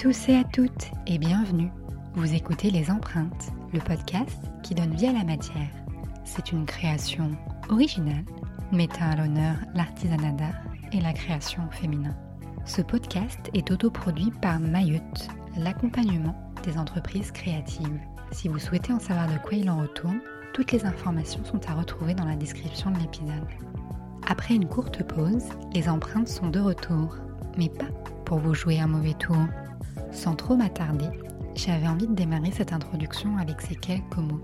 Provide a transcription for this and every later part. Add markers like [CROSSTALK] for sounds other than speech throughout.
tous et à toutes et bienvenue. Vous écoutez Les Empreintes, le podcast qui donne vie à la matière. C'est une création originale mettant à l'honneur l'artisanat d'art et la création féminin. Ce podcast est autoproduit par Mayotte, l'accompagnement des entreprises créatives. Si vous souhaitez en savoir de quoi il en retourne, toutes les informations sont à retrouver dans la description de l'épisode. Après une courte pause, les empreintes sont de retour, mais pas pour vous jouer un mauvais tour. Sans trop m'attarder, j'avais envie de démarrer cette introduction avec ces quelques mots.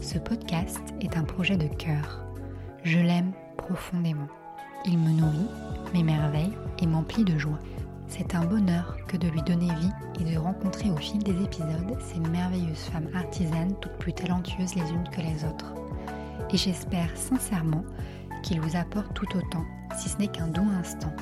Ce podcast est un projet de cœur. Je l'aime profondément. Il me nourrit, m'émerveille et m'emplit de joie. C'est un bonheur que de lui donner vie et de rencontrer au fil des épisodes ces merveilleuses femmes artisanes toutes plus talentueuses les unes que les autres. Et j'espère sincèrement qu'il vous apporte tout autant, si ce n'est qu'un doux instant.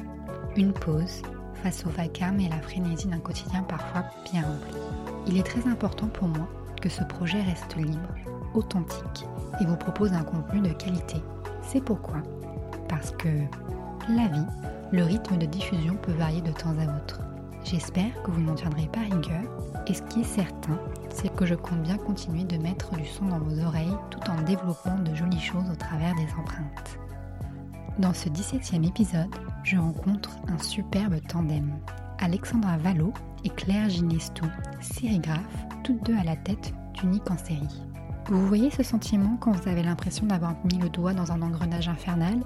Une pause face au vacarme et à la frénésie d'un quotidien parfois bien rempli. Il est très important pour moi que ce projet reste libre, authentique et vous propose un contenu de qualité. C'est pourquoi Parce que la vie, le rythme de diffusion peut varier de temps à autre. J'espère que vous n'en tiendrez pas rigueur et ce qui est certain, c'est que je compte bien continuer de mettre du son dans vos oreilles tout en développant de jolies choses au travers des empreintes. Dans ce 17e épisode, je rencontre un superbe tandem. Alexandra Vallot et Claire Ginestou, sérigraphes, toutes deux à la tête d'Unique en série. Vous voyez ce sentiment quand vous avez l'impression d'avoir mis le doigt dans un engrenage infernal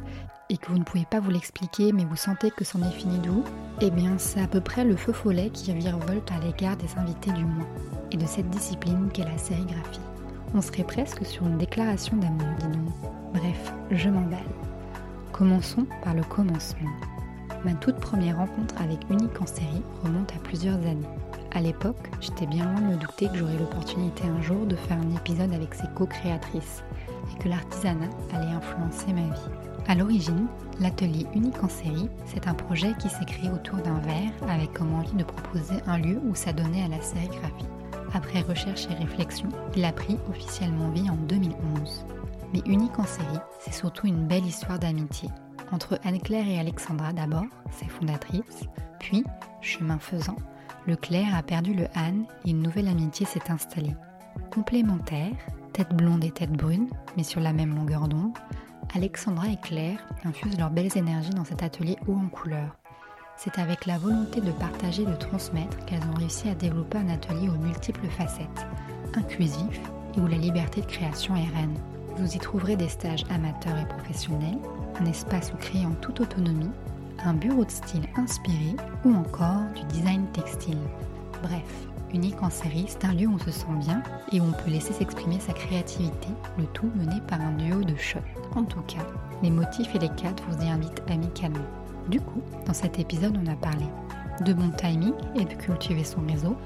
et que vous ne pouvez pas vous l'expliquer mais vous sentez que c'en est fini de vous? Eh bien c'est à peu près le feu follet qui virevolte à l'égard des invités du mois et de cette discipline qu'est la sérigraphie. On serait presque sur une déclaration d'amour, dis-nous. Bref, je m'emballe. Commençons par le commencement. Ma toute première rencontre avec Unique en série remonte à plusieurs années. À l'époque, j'étais bien loin de me douter que j'aurais l'opportunité un jour de faire un épisode avec ses co-créatrices et que l'artisanat allait influencer ma vie. À l'origine, l'atelier Unique en série, c'est un projet qui s'est créé autour d'un verre avec comme envie de proposer un lieu où s'adonner à la sérigraphie. Après recherche et réflexion, il a pris officiellement vie en 2011 mais unique en série, c'est surtout une belle histoire d'amitié. Entre Anne-Claire et Alexandra d'abord, ses fondatrices, puis, chemin faisant, le Claire a perdu le Anne et une nouvelle amitié s'est installée. Complémentaires, tête blonde et tête brune, mais sur la même longueur d'onde, Alexandra et Claire infusent leurs belles énergies dans cet atelier haut en couleur. C'est avec la volonté de partager et de transmettre qu'elles ont réussi à développer un atelier aux multiples facettes, inclusif et où la liberté de création est reine. Vous y trouverez des stages amateurs et professionnels, un espace où créer en toute autonomie, un bureau de style inspiré ou encore du design textile. Bref, unique en série, c'est un lieu où on se sent bien et où on peut laisser s'exprimer sa créativité, le tout mené par un duo de choc. En tout cas, les motifs et les cadres vous y invitent amicalement. Du coup, dans cet épisode, on a parlé de bon timing et de cultiver son réseau,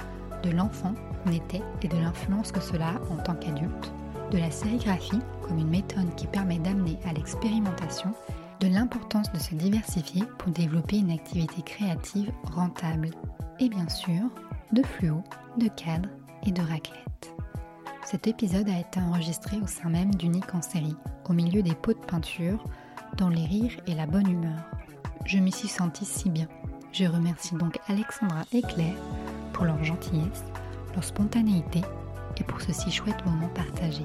de l'enfant qu'on était et de l'influence que cela a en tant qu'adulte, de la sérigraphie comme une méthode qui permet d'amener à l'expérimentation, de l'importance de se diversifier pour développer une activité créative rentable, et bien sûr de fluo, de cadre et de raclette. Cet épisode a été enregistré au sein même d'Unique en série, au milieu des pots de peinture, dans les rires et la bonne humeur. Je m'y suis sentie si bien. Je remercie donc Alexandra et Claire pour leur gentillesse, leur spontanéité et pour ce si chouette moment partagé.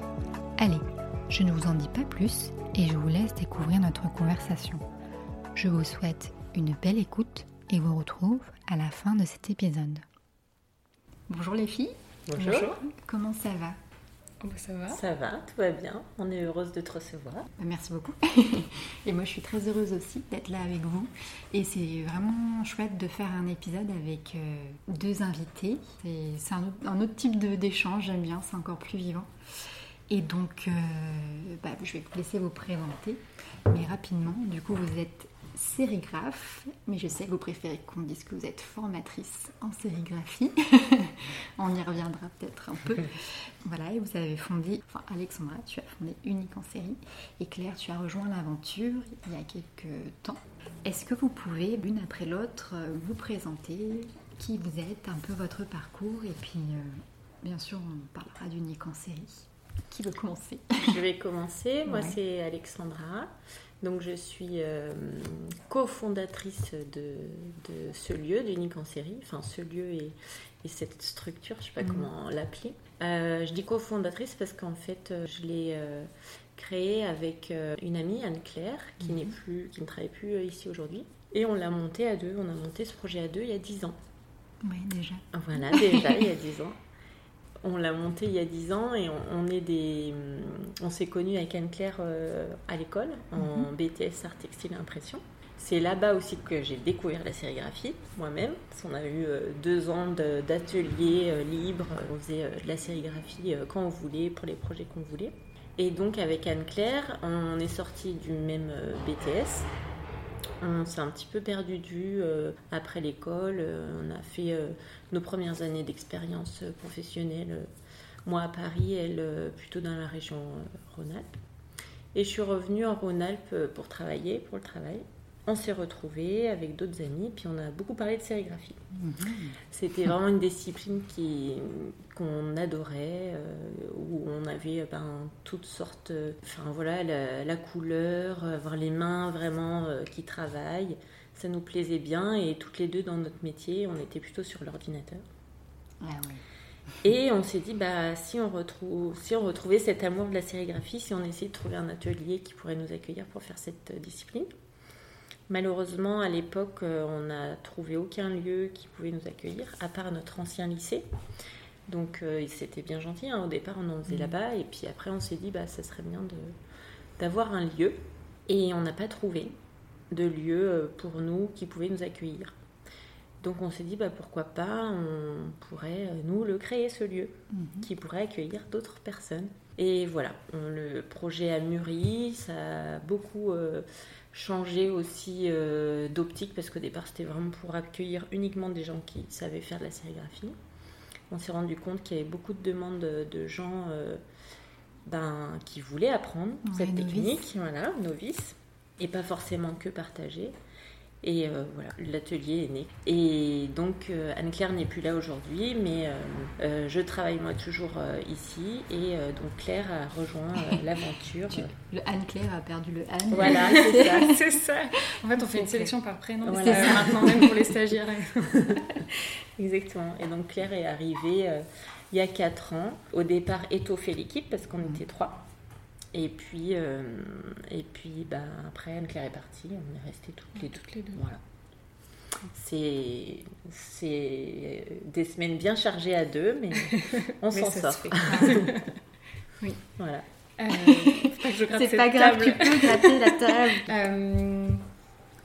Allez, je ne vous en dis pas plus et je vous laisse découvrir notre conversation. Je vous souhaite une belle écoute et vous retrouve à la fin de cet épisode. Bonjour les filles. Bonjour. Comment ça va? Ça va Ça va, tout va bien. On est heureuse de te recevoir. Bah, Merci beaucoup. [LAUGHS] et moi, je suis très heureuse aussi d'être là avec vous. Et c'est vraiment chouette de faire un épisode avec euh, deux invités. C'est un, autre- un autre type de- d'échange, j'aime bien, c'est encore plus vivant. Et donc, euh, bah, je vais vous laisser vous présenter. Mais rapidement, du coup, vous êtes sérigraphe, mais je sais que vous préférez qu'on dise que vous êtes formatrice en sérigraphie. [LAUGHS] On y reviendra peut-être un peu. Voilà, et vous avez fondé, enfin Alexandra, tu as fondé Unique en série, et Claire, tu as rejoint l'aventure il y a quelques temps. Est-ce que vous pouvez, l'une après l'autre, euh, vous présenter qui vous êtes, un peu votre parcours, et puis euh, bien sûr on parlera d'Unique en série. Qui veut commencer Je vais commencer. Moi, Ouais. c'est Alexandra. Donc, je suis euh, cofondatrice de, de ce lieu, d'Unique en série. Enfin, ce lieu et, et cette structure, je sais pas Mhm. comment l'appeler. Euh, je dis cofondatrice parce qu'en fait, euh, je l'ai euh, créée avec une amie, Anne-Claire, qui, Mhm. n'est plus, qui ne travaille plus ici aujourd'hui. Et on l'a monté à deux, on a monté ce projet à deux il y a 10 ans. Oui, déjà. Voilà, déjà, il y a 10 ans. [LAUGHS] On l'a monté il y a 10 ans et on, on est des... On s'est connus avec Anne-Claire euh, à l'école, en BTS Art Textile et Impression. C'est là-bas aussi que j'ai découvert la sérigraphie, moi-même. Parce qu'on a eu euh, deux ans d'ateliers euh, libres. On faisait de la sérigraphie quand on voulait, pour les projets qu'on voulait. Et donc, avec Anne-Claire, on est sorti du même BTS. On s'est un petit peu perdu vue euh, après l'école. Euh, on a fait euh, nos premières années d'expérience euh, professionnelle. moi à Paris, elle plutôt dans la région Rhône-Alpes. Et je suis revenue en Rhône-Alpes pour travailler, pour le travail. On s'est retrouvés avec d'autres amis, puis on a beaucoup parlé de sérigraphie. C'était vraiment une discipline qui qu'on adorait, euh, où on avait euh, ben, toutes sortes, euh, enfin voilà, la, la couleur, avoir les mains vraiment euh, qui travaillent, ça nous plaisait bien et toutes les deux dans notre métier, on était plutôt sur l'ordinateur. Ah oui. Et on s'est dit, bah, si, on retrouve, si on retrouvait cet amour de la sérigraphie, si on essayait de trouver un atelier qui pourrait nous accueillir pour faire cette discipline. Malheureusement, à l'époque, euh, on n'a trouvé aucun lieu qui pouvait nous accueillir, à part notre ancien lycée. Donc euh, c'était bien gentil, hein. au départ on en faisait Mhm. là-bas, et puis après on s'est dit, bah, ça serait bien d'avoir un lieu. Et on n'a pas trouvé de lieu euh, pour nous qui pouvait nous accueillir. Donc on s'est dit, bah, pourquoi pas, on pourrait nous le créer ce lieu Mhm. qui pourrait accueillir d'autres personnes. Et voilà, on- le projet a mûri, ça a beaucoup euh, changé aussi euh, d'optique parce qu'au départ c'était vraiment pour accueillir uniquement des gens qui savaient faire de la sérigraphie. On s'est rendu compte qu'il y avait beaucoup de demandes de, de gens euh, ben, qui voulaient apprendre Ouais, cette technique, voilà, novices, et pas forcément que partager. Et euh, voilà, l'atelier est né. Et donc euh, Anne-Claire n'est plus là aujourd'hui, mais euh, euh, je travaille moi toujours euh, ici. Et euh, donc Claire a rejoint euh, [LAUGHS] l'aventure. Tu- Le Anne-Claire a perdu le Anne. Voilà, [LAUGHS] c'est ça. c'est ça. En fait, on fait une sélection par prénom. Voilà. C'est ça. Maintenant même pour les stagiaires. [LAUGHS] Exactement. Et donc Claire est arrivée euh, il y a 4 ans. Au départ, étoffer l'équipe parce qu'on était trois. Et puis, euh, et puis bah, après, Anne-Claire est partie. On est restés toutes les deux. Toutes les deux. Voilà. C'est c'est des semaines bien chargées à deux, mais [LAUGHS] on s'en ça sort. se fait. [LAUGHS] Oui. Voilà. Euh, pas C'est cette pas grave, table. tu peux gratter la table. [LAUGHS] Euh,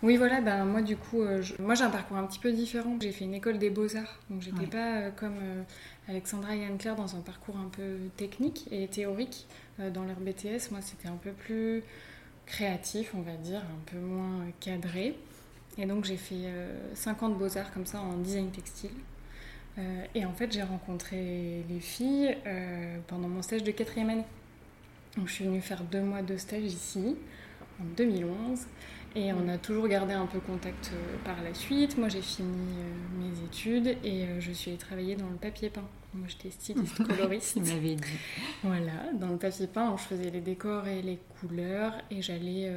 oui, voilà, ben, moi du coup, euh, je- moi j'ai un parcours un petit peu différent. J'ai fait une école des beaux-arts, donc j'étais Ouais. pas euh, comme euh, Alexandra et Anne-Claire dans un parcours un peu technique et théorique. Euh, dans leur BTS, moi c'était un peu plus créatif, on va dire, un peu moins euh, cadré. Et donc j'ai fait 5 ans de beaux-arts comme ça en design textile. Euh, et en fait, j'ai rencontré les filles euh, pendant mon stage de quatrième année. Donc je suis venue faire deux mois de stage ici, en 2011. Et on a toujours gardé un peu contact euh, par la suite. Moi, j'ai fini euh, mes études et euh, je suis allée travailler dans le papier peint. Moi, j'étais styliste [LAUGHS] coloriste. Tu m'avais dit. Voilà, dans le papier peint, je faisais les décors et les couleurs et j'allais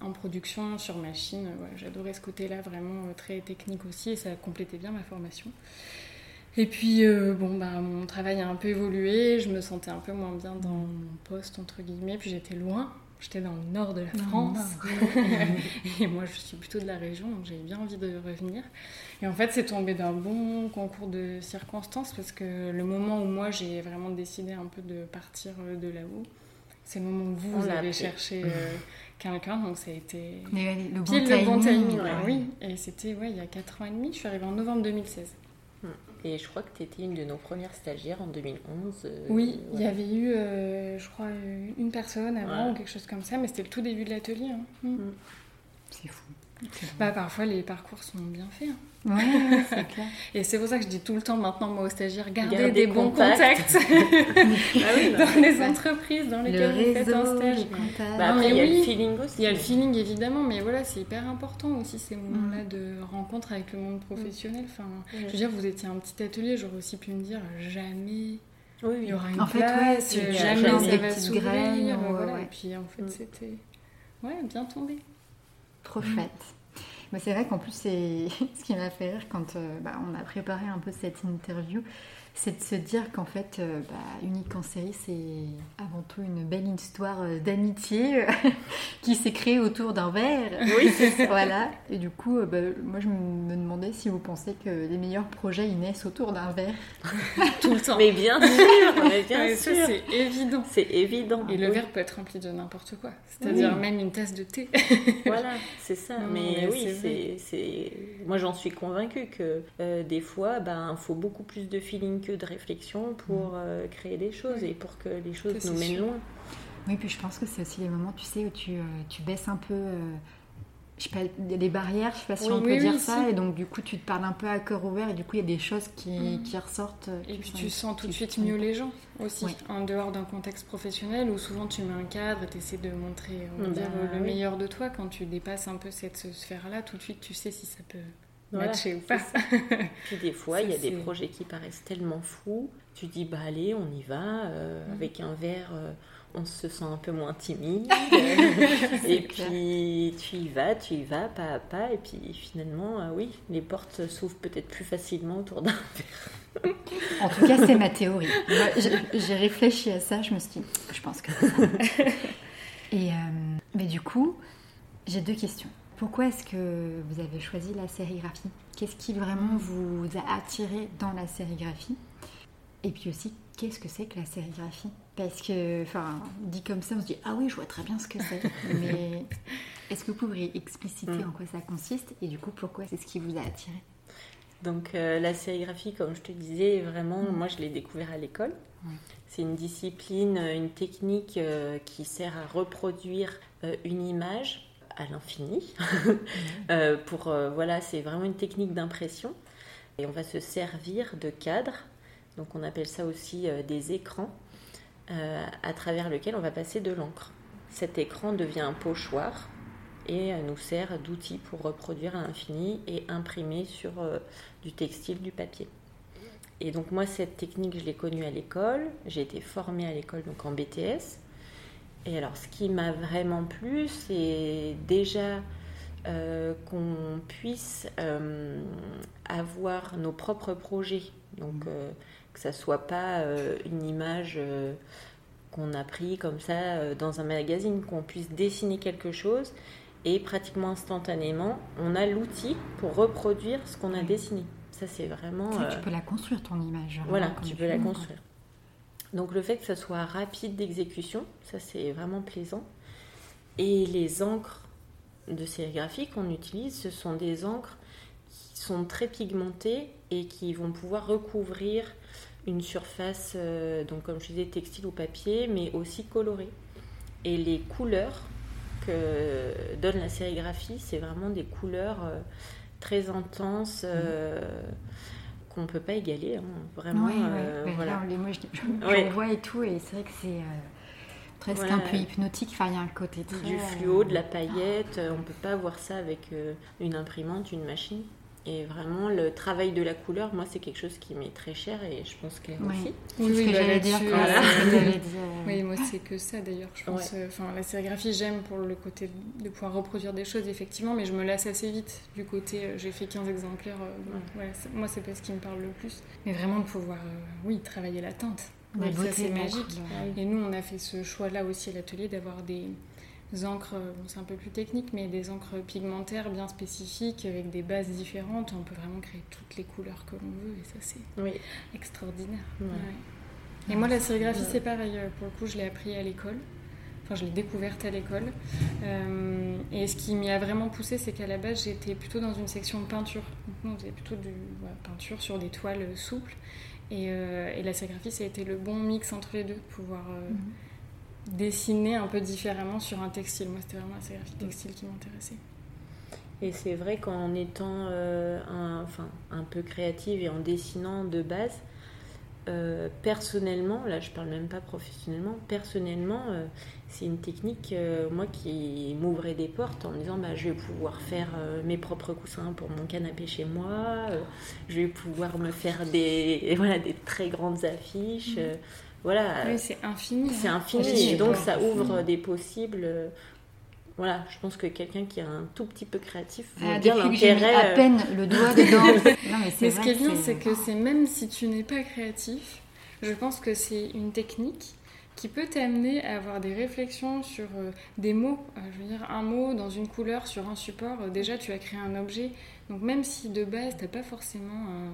en production sur machine. J'adorais ce côté-là, vraiment très technique aussi et ça complétait bien ma formation. Et puis, euh, bon, bah, mon travail a un peu évolué, je me sentais un peu moins bien dans mon poste, entre guillemets, puis j'étais loin. J'étais dans le nord de la France. [LAUGHS] et moi, je suis plutôt de la région, donc j'avais bien envie de revenir. Et en fait, c'est tombé d'un bon concours de circonstances parce que le moment où moi j'ai vraiment décidé un peu de partir euh, de là-haut, c'est le moment où vous, vous avez cherché euh, [LAUGHS] quelqu'un, donc ça a été le bon pile timing. le bon timing. ouais. Oui, et c'était ouais, il y a 4 ans et demi, je suis arrivée en novembre 2016. Et je crois que tu étais une de nos premières stagiaires en 2011. euh, Oui, il y avait eu, euh, je crois, une personne avant Ouais. ou quelque chose comme ça, mais c'était le tout début de l'atelier. hein. Mm. C'est fou. Bah, parfois, les parcours sont bien faits. hein. Bon. Ouais, c'est [LAUGHS] clair. Et c'est pour ça que je dis tout le temps maintenant, moi, aux stagiaires, gardez, Gardez des bons contact. contacts [LAUGHS] Ah oui, dans les Ouais. entreprises dans Le lesquelles vous faites un stage. bah, après, il y a oui. le feeling aussi. Il y a le feeling évidemment, mais voilà, c'est hyper important aussi ces moments-là Mm. de rencontre avec le monde professionnel. Enfin, Ouais. je veux dire, vous étiez un petit atelier, j'aurais aussi pu me dire jamais Oui, il y aura une En fait, place, ouais, tu- jamais jamais ça des va petites s'ouvrir. ouais, voilà. ouais. Et puis en fait, Mm. c'était ouais, bien tombé. Trop chouette. Mais c'est vrai qu'en plus, c'est [LAUGHS] ce qui m'a fait rire quand euh, bah, on a préparé un peu cette interview, c'est de se dire qu'en fait, euh, bah, Unique en série, c'est avant tout une belle histoire euh, d'amitié [LAUGHS] qui s'est créée autour d'un verre. Oui. [LAUGHS] Voilà. Et du coup, euh, bah, moi, je me demandais si vous pensez que les meilleurs projets, ils naissent autour d'un verre. [LAUGHS] Tout le temps. Mais bien sûr, mais bien Ouais, ça, sûr. c'est évident. C'est évident. Et le Oui. verre peut être rempli de n'importe quoi. C'est-à-dire Oui. même une tasse de thé. Voilà, c'est ça. Non, mais, mais oui, c'est c'est. Moi, j'en suis convaincue que euh, des fois, ben, faut beaucoup plus de feeling que de réflexion pour euh, créer des choses et pour que les choses nous mènent sûr. loin. Oui, puis je pense que c'est aussi les moments, tu sais, où tu, euh, tu baisses un peu. euh, je sais pas, il y a des barrières, je sais pas si Oui, on peut oui, dire oui, ça, si. et donc du coup tu te parles un peu à cœur ouvert, et du coup il y a des choses qui, Mhm. qui ressortent. euh, Et puis tu sens tout de suite mieux les gens aussi, Oui. en dehors d'un contexte professionnel où souvent tu mets un cadre et tu essaies de montrer on va Bah, dire, le oui. meilleur de toi. Quand tu dépasses un peu cette sphère-là, tout de suite tu sais si ça peut Voilà, matcher ou pas. [LAUGHS] Puis des fois, il y a des projets qui paraissent tellement fous. Tu dis, bah allez, on y va. euh, Mhm. Avec un verre, euh, on se sent un peu moins timide. [LAUGHS] Et clair. puis tu y vas, tu y vas, pas à pas. Et puis finalement, ah oui, les portes s'ouvrent peut-être plus facilement autour d'un [LAUGHS] En tout cas, c'est ma théorie. J'ai- J'ai réfléchi à ça, je me suis dit, je pense que c'est ça. Et euh, mais du coup, j'ai deux questions. Pourquoi est-ce que vous avez choisi la sérigraphie? Qu'est-ce qui vraiment vous a attiré dans la sérigraphie? Et puis aussi, qu'est-ce que c'est que la sérigraphie? Parce que, enfin, dit comme ça, on se dit ah oui, je vois très bien ce que c'est. [LAUGHS] Mais est-ce que vous pourriez expliciter Mm. en quoi ça consiste Et du coup, pourquoi c'est ce qui vous a attiré? Donc euh, la sérigraphie, comme je te disais, vraiment, Mm. moi je l'ai découvert à l'école. C'est une discipline, euh, une technique euh, qui sert à reproduire euh, une image à l'infini. [LAUGHS] Euh, pour euh, voilà, c'est vraiment une technique d'impression. Et on va se servir de cadres, donc on appelle ça aussi euh, des écrans, à travers lequel on va passer de l'encre. Cet écran devient un pochoir et nous sert d'outil pour reproduire à l'infini et imprimer sur du textile, du papier. Et donc moi, cette technique, je l'ai connue à l'école. J'ai été formée à l'école, donc en BTS. Et alors, ce qui m'a vraiment plu, c'est déjà euh, qu'on puisse euh, avoir nos propres projets. Donc, euh, que ça soit pas euh, une image qu'on a pris comme ça dans un magazine, qu'on puisse dessiner quelque chose et pratiquement instantanément, on a l'outil pour reproduire ce qu'on a Oui. dessiné. Ça, c'est vraiment. Tu peux la construire ton image. voilà, vraiment, comme tu peux la construire. Donc le fait que ça soit rapide d'exécution, ça c'est vraiment plaisant. Et les encres de sérigraphie qu'on utilise, ce sont des encres qui sont très pigmentées et qui vont pouvoir recouvrir une surface, euh, donc comme je disais, textile ou papier, mais aussi colorée. Et les couleurs que donne la sérigraphie, c'est vraiment des couleurs euh, très intenses. euh, qu'on peut pas égaler, hein. vraiment. Ouais. euh, voilà. là, les- moi, je, je, [LAUGHS] vois et tout, et c'est vrai que c'est euh, presque un peu hypnotique. Enfin, il y a un côté très... du fluo, de la paillette, euh, on peut pas voir ça avec euh, une imprimante, une machine. Et vraiment, le travail de la couleur, moi, c'est quelque chose qui m'est très cher et je pense qu'elle Ouais. aussi. C'est ce que bah, j'allais dire. Voilà. [LAUGHS] Oui, moi c'est que ça d'ailleurs. Je pense, euh, enfin la sérigraphie j'aime pour le côté de pouvoir reproduire des choses effectivement, mais je me lasse assez vite du côté euh, j'ai fait 15 exemplaires. euh, ouais, moi c'est pas ce qui me parle le plus, mais vraiment de pouvoir, euh, oui, travailler la teinte. La Ouais, beauté ça c'est magique. Et nous on a fait ce choix-là aussi à l'atelier d'avoir des encres, bon, c'est un peu plus technique, mais des encres pigmentaires bien spécifiques avec des bases différentes. On peut vraiment créer toutes les couleurs que l'on veut et ça c'est Oui. extraordinaire. Ouais. Ouais. Et moi, la sérigraphie, c'est pareil. Pour le coup, je l'ai appris à l'école. Enfin, je l'ai découverte à l'école. Euh, et ce qui m'y a vraiment poussé, c'est qu'à la base, j'étais plutôt dans une section de peinture. Donc, nous, on faisait plutôt de voilà, peinture sur des toiles euh, souples. Et, euh, et la sérigraphie, ça a été le bon mix entre les deux, pouvoir euh, Mhm. Dessiner un peu différemment sur un textile. Moi, c'était vraiment la sérigraphie textile qui m'intéressait. Et c'est vrai qu'en étant euh, un, enfin, un peu créative et en dessinant de base, euh, personnellement, là je parle même pas professionnellement, personnellement, euh, c'est une technique, euh, moi, qui m'ouvrait des portes en me disant bah, je vais pouvoir faire mes propres coussins pour mon canapé chez moi, je vais pouvoir me faire des, [LAUGHS] voilà, des très grandes affiches. euh, voilà, Oui, c'est infini. c'est hein. infini Je suis et donc ça ouvre des possibles euh, voilà, je pense que quelqu'un qui est un tout petit peu créatif Ah, voit bien l'intérêt. à euh, peine le doigt dedans. [LAUGHS] non, mais c'est ce qui est bien, c'est que c'est même si tu n'es pas créatif, je pense que c'est une technique qui peut t'amener à avoir des réflexions sur euh, des mots. Euh, je veux dire, un mot dans une couleur sur un support, déjà tu as créé un objet. Donc même si de base tu n'as pas forcément un,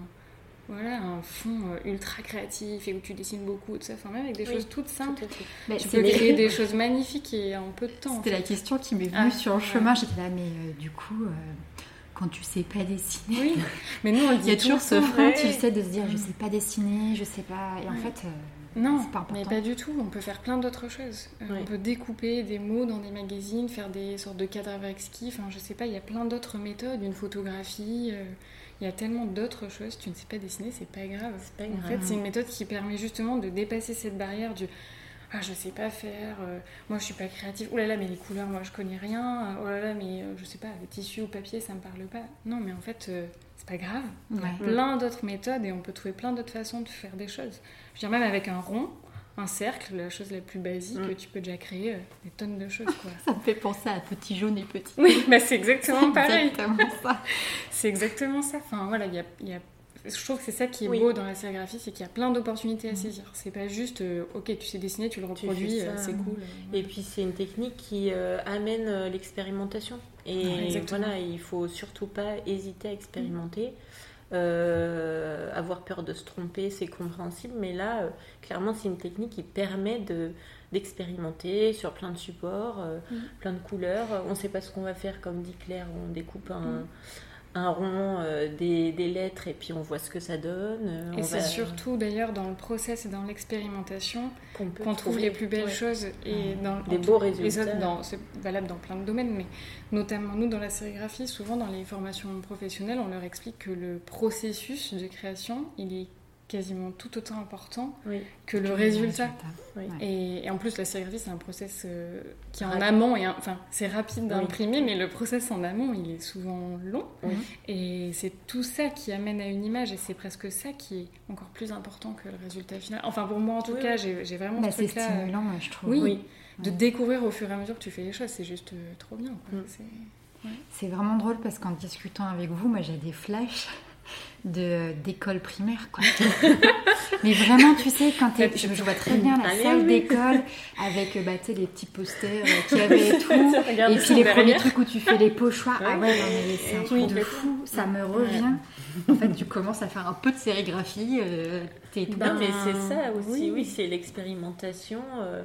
voilà, un fond euh, ultra créatif et où tu dessines beaucoup, tout ça, enfin même avec des Oui, choses toutes simples. Mais tu c'est- peux créer des choses magnifiques et en peu de temps. en C'était la question qui m'est venue Ah, sur le ouais. chemin. J'étais là, mais euh, du coup, euh, quand tu sais pas dessiner, Oui, [LAUGHS] mais nous on le il y a toujours ce frein, ouais. tu sais, de se dire, je sais pas dessiner, je sais pas. Et en fait, euh, Non, pas mais pas du tout. On peut faire plein d'autres choses. On peut découper des mots dans des magazines, faire des sortes de cadres avec ski. Enfin, je sais pas, il y a plein d'autres méthodes. Une photographie, euh, il y a tellement d'autres choses. Tu ne sais pas dessiner, c'est pas grave. C'est pas En grave. fait, c'est une méthode qui permet justement de dépasser cette barrière du ah je sais pas faire, euh, moi je suis pas créative. Oh là là, mais les couleurs, moi je connais rien. Oh là là, mais euh, je sais pas, le tissu ou papier, ça me parle pas. Non, mais en fait, euh, c'est pas grave. Il y a Ouais. plein d'autres méthodes et on peut trouver plein d'autres façons de faire des choses. Je veux dire, même avec un rond, un cercle, la chose la plus basique, Mm. tu peux déjà créer euh, des tonnes de choses. Quoi. [LAUGHS] Ça me fait penser à Petit jaune et Petit. oui, bah c'est exactement pareil. Exactement ça. [LAUGHS] C'est exactement ça. Enfin voilà, il y a, y a- Je trouve que c'est ça qui est Oui. beau dans la sérigraphie, c'est qu'il y a plein d'opportunités à saisir. C'est pas juste, euh, ok, tu sais dessiner, tu le reproduis, euh, c'est cool. Et puis c'est une technique qui euh, amène euh, l'expérimentation. Et Ouais, voilà, il faut surtout pas hésiter à expérimenter. Euh, avoir peur de se tromper, c'est compréhensible, mais là, euh, clairement, c'est une technique qui permet de d'expérimenter sur plein de supports, euh, Mm. plein de couleurs. On ne sait pas ce qu'on va faire, comme dit Claire, on découpe un, Mm. Un rond, euh, des, des lettres, et puis on voit ce que ça donne. Euh, Et c'est va- surtout d'ailleurs dans le process et dans l'expérimentation qu'on trouve trouver. les plus belles Ouais. choses et dans Des beaux résultats. C'est valable dans plein de domaines, mais notamment nous dans la sérigraphie, souvent dans les formations professionnelles, on leur explique que le processus de création, il est quasiment tout autant important Oui. que le résultat. Oui. Et, et en plus, la sérigraphie, c'est un process euh, qui est en Rapide. amont. Et un- enfin, c'est rapide Oui. d'imprimer, mais le process en amont, il est souvent long. Oui. Et c'est tout ça qui amène à une image. Et c'est presque ça qui est encore plus important que le résultat final. Enfin, pour moi, en tout Oui, cas, j'ai vraiment Bah, ce c'est truc-là. euh, stimulant, je trouve. Oui, Oui. de découvrir au fur et à mesure que tu fais les choses, c'est juste euh, trop bien. Mm. C'est- C'est vraiment drôle parce qu'en discutant avec vous, moi j'ai des flashs de d'école primaire quoi. [LAUGHS] Mais vraiment, tu sais, quand t'es, je, je vois très bien la mais salle d'école avec euh, bah, les petits posters euh, qu'il y avait et [LAUGHS] tout. Et puis les premiers trucs où tu fais les pochoirs. Ah Ouais. mais c'est un Oui, truc de fou. Ça me revient. En fait, tu commences à faire un peu de sérigraphie. euh, t'es tout Non, Ben, mais c'est ça aussi, oui. oui, c'est l'expérimentation. euh,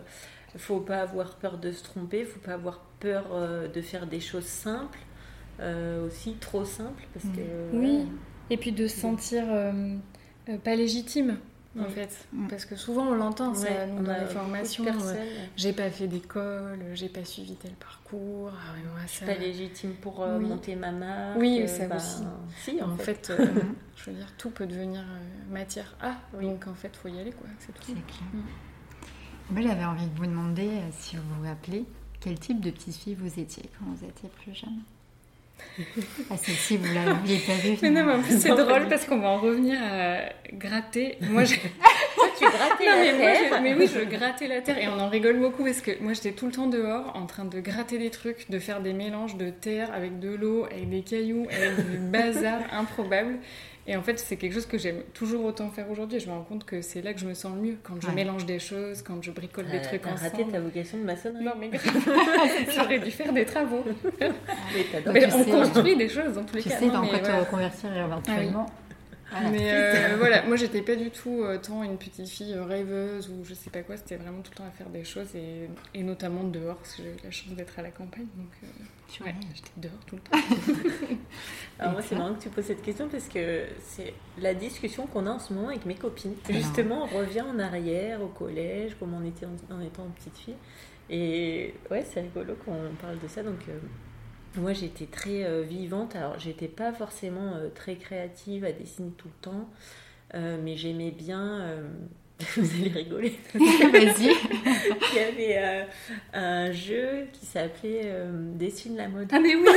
faut pas avoir peur de se tromper, faut pas avoir peur euh, de faire des choses simples, aussi trop simples, parce que. Oui. Et puis de se sentir euh, euh, pas légitime, en Oui. fait. Mm. Parce que souvent, on l'entend, ça, Ouais, nous, on dans a les formations. J'ai pas fait d'école, j'ai pas suivi tel parcours. Ah ouais, moi, Je suis ça... pas légitime pour euh, Oui. monter ma marque. Oui, euh, ça bah, aussi. Si, en, En fait. fait, euh, je veux dire, tout peut devenir euh, matière A. Oui. Donc en fait, faut y aller, quoi. C'est tout. C'est clair. Mm. Moi, j'avais envie de vous demander, euh, si vous vous rappelez, quel type de petite fille vous étiez quand vous étiez plus jeune? Ah, celle-ci, vous l'aviez pas vue Mais non, mais en plus, c'est drôle parce qu'on va en revenir à gratter. Moi. Toi, [LAUGHS] tu grattais Non, la mais, moi, terre. je- mais oui, je grattais la terre et on en rigole beaucoup parce que moi j'étais tout le temps dehors en train de gratter des trucs, de faire des mélanges de terre avec de l'eau, avec des cailloux, avec du bazar improbable. Et en fait, c'est quelque chose que j'aime toujours autant faire aujourd'hui. Je me rends compte que c'est là que je me sens le mieux quand je Ouais. mélange des choses, quand je bricole des T'as- trucs T'as ensemble. raté ta vocation de maçonnerie. Non, mais grave. [LAUGHS] j'aurais dû faire des travaux. [LAUGHS] Mais Mais tu on sais- construit des choses dans tous les Tu cas. sais Non, dans quoi te reconvertir éventuellement. Voilà. Mais euh, voilà, moi j'étais pas du tout euh, tant une petite fille euh, rêveuse ou je sais pas quoi, c'était vraiment tout le temps à faire des choses et, et notamment dehors parce que j'ai eu la chance d'être à la campagne donc euh, Tu ouais, vois. j'étais dehors tout le temps. [LAUGHS] Alors moi, c'est marrant que tu poses cette question parce que c'est la discussion qu'on a en ce moment avec mes copines. Alors. Justement, on revient en arrière au collège, comme on était en, en étant petite fille. Et ouais, c'est rigolo qu'on parle de ça. Donc, euh, moi, j'étais très euh, vivante. Alors, j'étais pas forcément euh, très créative à dessiner tout le temps, mais j'aimais bien. [LAUGHS] Vous allez rigoler. [LAUGHS] Vas-y. Il y avait euh, un jeu qui s'appelait euh, Dessine la mode. Ah mais oui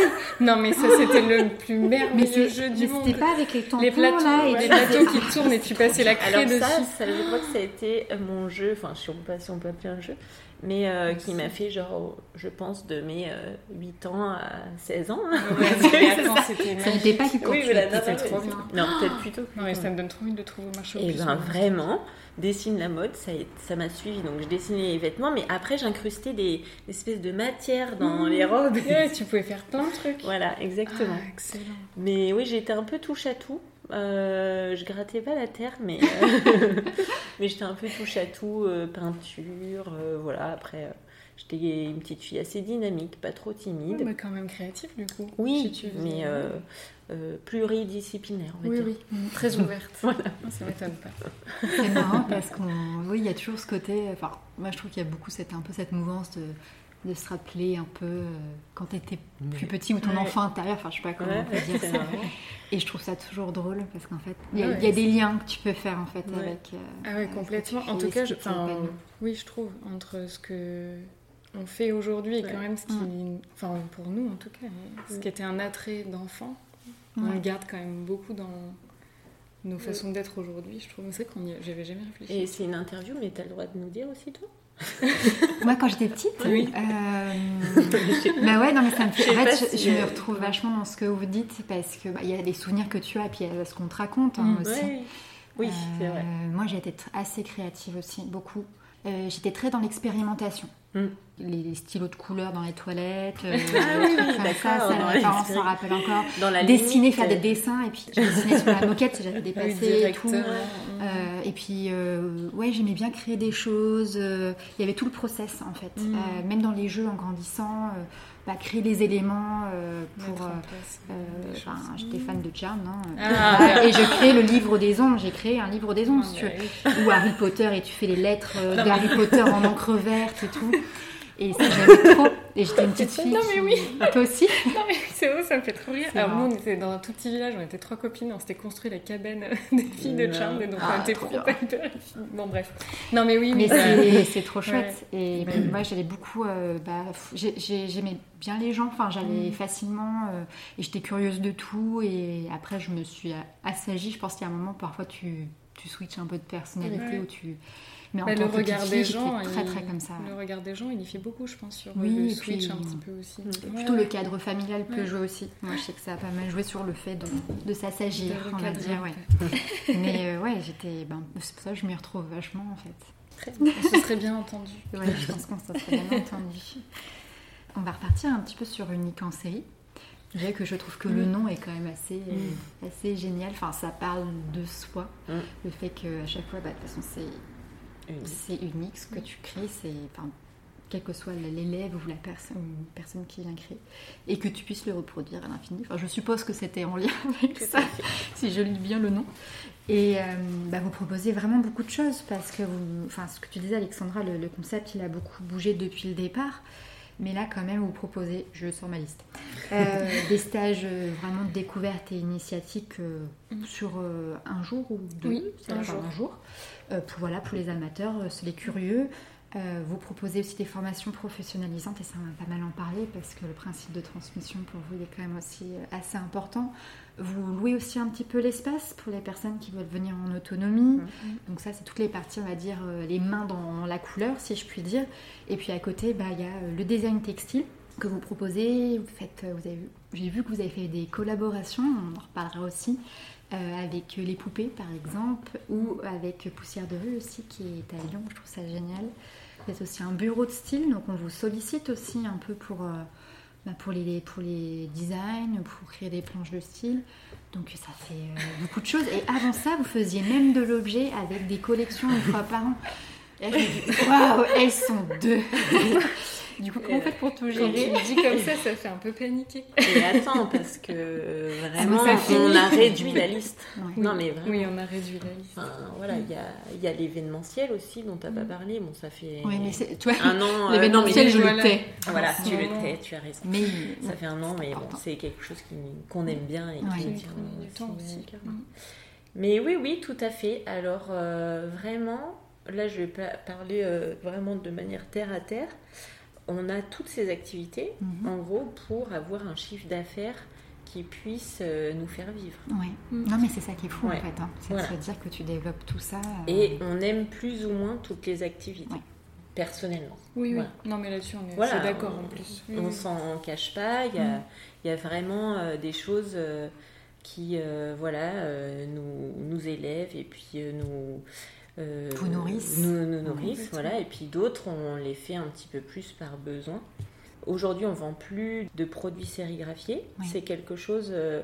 Non mais ça c'était le plus [LAUGHS] Mais merveilleux jeu mais du monde. c'était pas avec les tampons Les plateaux, là et les plateaux qui tournent et tu passais la craie Alors dessus. ça, ça, je crois que ça a été mon jeu, enfin je sais pas si on peut appeler un jeu, mais euh, qui m'a fait, genre, je pense, de mes 8 ans à 16 ans. Hein. [LAUGHS] ça n'était pas qui Oui, voilà, non, trop bien. Non, peut-être plutôt. Non, mais ça me donne trop envie de trouver au marché. Et eh ben, vraiment, dessine la mode, ça m'a suivi. Donc, je dessinais les vêtements, mais après, j'incrustais des, espèces de matière dans les robes. tu pouvais faire plein de trucs. Voilà, exactement. Ah, excellent. Mais oui, j'étais un peu touche à tout. Euh, je grattais pas la terre, mais, euh, [LAUGHS] mais j'étais un peu touche à tout, euh, peinture, voilà. Après, j'étais une petite fille assez dynamique, pas trop timide. mais quand même créative du coup. Oui, mais pluridisciplinaire, on va oui, dire. Oui, très ouverte. [LAUGHS] voilà. Ça m'étonne pas. C'est marrant parce qu'on, oui, il y a toujours ce côté. Enfin, moi, je trouve qu'il y a beaucoup cette un peu cette mouvance de de se rappeler un peu euh, quand tu étais plus petit ou ton enfant intérieur, enfin je sais pas comment on peut dire ça. Et je trouve ça toujours drôle parce qu'en fait, il y, a des liens que tu peux faire en fait avec. Euh, ah ouais, complètement. En tout cas, je, oui, je trouve entre ce que on fait aujourd'hui et quand même ce qui, mm. enfin pour nous en tout cas, ce qui était un attrait d'enfant, on le garde quand même beaucoup dans nos façons d'être aujourd'hui. Je trouve c'est qu'on j'avais jamais réfléchi. Et c'est une interview, mais tu as le droit de nous dire aussi toi? [LAUGHS] Moi, quand j'étais petite, oui. Euh, [LAUGHS] bah ouais, non, mais ça me fait. En fait, je, me retrouve vachement dans ce que vous dites parce que bah, il y a les souvenirs que tu as, puis il y a ce qu'on te raconte hein, mm. aussi. Oui, c'est vrai. Euh, moi, j'ai été assez créative aussi, beaucoup. Euh, j'étais très dans l'expérimentation. Mm. Les, stylos de couleur dans les toilettes, euh, [LAUGHS] ah, oui, oui, ça, ça, mes parents s'en rappellent encore. Dans la Dessiner, faire des dessins, et puis je dessinais sur la moquette, j'avais [LAUGHS] dépassé et tout. Euh, et puis, ouais, j'aimais bien créer des choses. Il y avait tout le process, en fait. Mm. même dans les jeux, en grandissant, bah, créer des éléments euh, pour. Euh, euh, j'étais fan de Charm, non ah. Et je crée le livre des ondes. J'ai créé un livre des ondes, ah, Ou Harry Potter et tu fais les lettres d'Harry Potter en encre verte et tout. Et ça, j'aimais trop. Et j'étais une petite fille. Non, mais oui. Toi aussi [LAUGHS] Non, mais c'est vrai, ça me fait trop rire. Alors, nous, on était dans un tout petit village, on était trois copines, on s'était construit la cabane [LAUGHS] des filles de Charm, et donc on était trop Bon, bref. Non, mais oui. Mais c'est trop [LAUGHS] chouette. Et moi, j'allais beaucoup. Euh, bah, j'aimais bien les gens, enfin, j'allais mm. facilement. Euh, et j'étais curieuse de tout. Et après, je me suis assagie. Je pense qu'il y a un moment, parfois, tu, tu switches un peu de personnalité où tu mais en bah, le regard des gens, très, très comme ça. Le regard des gens, il y fait beaucoup, je pense, sur oui, le switch un petit peu aussi. Plutôt le cadre familial peut jouer aussi. Moi, je sais que ça a pas mal joué sur le fait de, de s'assagir, on va dire. Ouais. Mais euh, ouais, j'étais. Ben, c'est pour ça que je m'y retrouve vachement, en fait. Très bien. On se serait bien entendu. Oui, je pense qu'on se serait bien entendu. On va repartir un petit peu sur Unique en série. Je dirais que je trouve que le mm. nom est quand même assez, mm. assez génial. Enfin, ça parle de soi. Mm. Le fait qu'à chaque fois, bah, de toute façon, c'est c'est unique. Ce que tu crées, c'est. Enfin, quel que soit l'élève ou la personne, personne qui vient créer, et que tu puisses le reproduire à l'infini. Enfin, je suppose que c'était en lien [LAUGHS] avec ça, si je lis bien le nom. Et euh, bah, vous proposez vraiment beaucoup de choses parce que vous, enfin, ce que tu disais, Alexandra, le, concept, il a beaucoup bougé depuis le départ. Mais là, quand même, vous proposez, je sors ma liste, euh, [LAUGHS] des stages euh, vraiment de découverte et initiatique mm. sur un jour ou deux, oui, un, jour. un jour. Euh, pour, voilà, pour les amateurs, euh, les curieux. Euh, vous proposez aussi des formations professionnalisantes et ça on va pas mal en parler parce que le principe de transmission pour vous il est quand même aussi assez important. Vous louez aussi un petit peu l'espace pour les personnes qui veulent venir en autonomie. Mm-hmm. Donc ça c'est toutes les parties on va dire les mains dans la couleur si je puis dire. Et puis à côté bah, il y a le design textile que vous proposez. Vous faites, vous avez, j'ai vu que vous avez fait des collaborations, on en reparlera aussi euh, avec les poupées par exemple, ou avec Poussière de rue aussi qui est à Lyon, je trouve ça génial. Vous êtes aussi un bureau de style, donc on vous sollicite aussi un peu pour, euh, bah, pour, les, pour les designs, pour créer des planches de style. Donc ça fait euh, beaucoup de choses. Et avant ça, vous faisiez même de l'objet avec des collections une fois par an. Waouh, elles sont deux Du coup, comment on fait pour tout gérer Quand tu dis comme ça, ça fait un peu paniquer. Et attends, parce que euh, vraiment, on a réduit la liste. Non, mais vraiment. Oui, on a réduit la liste. voilà, il y a, y a l'événementiel aussi dont tu n'as pas parlé. Bon, ça fait oui, mais toi, un an. [LAUGHS] Euh, l'événementiel, je le tais. Voilà, tu le tais, tu as raison. Mais ça fait un an, mais bon, c'est quelque chose qu'on aime bien et qui nous tient du temps aussi. Mais oui, oui, tout à fait. Alors, euh, vraiment, là, je vais parler vraiment de manière terre à terre on a toutes ces activités, mhm. en gros, pour avoir un chiffre d'affaires qui puisse euh, nous faire vivre. Oui. Mm. Non, mais c'est ça qui est fou en fait. Hein. C'est de se dire que tu développes tout ça. Euh, Et on aime plus ou moins toutes les activités. personnellement. Oui, oui. Voilà. Non, mais là-dessus, on est Voilà, d'accord en plus. Oui, on oui. s'en cache pas. Il y a, Mm. il y a vraiment euh, des choses euh, qui euh, voilà, euh, nous, nous élèvent et puis euh, nous. Euh, Vous nourrissent. Nous, nous nourrissent, voilà. Et puis d'autres, on les fait un petit peu plus par besoin. Aujourd'hui, on vend plus de produits sérigraphiés. Oui. C'est quelque chose euh,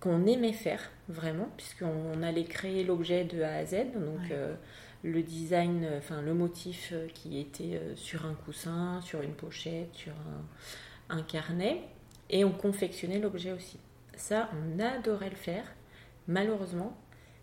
qu'on aimait faire vraiment, puisqu'on allait créer l'objet de A à Z. Donc, Ouais. euh, le design, enfin le motif qui était sur un coussin, sur une pochette, sur un, un carnet, et on confectionnait l'objet aussi. Ça, on adorait le faire. Malheureusement,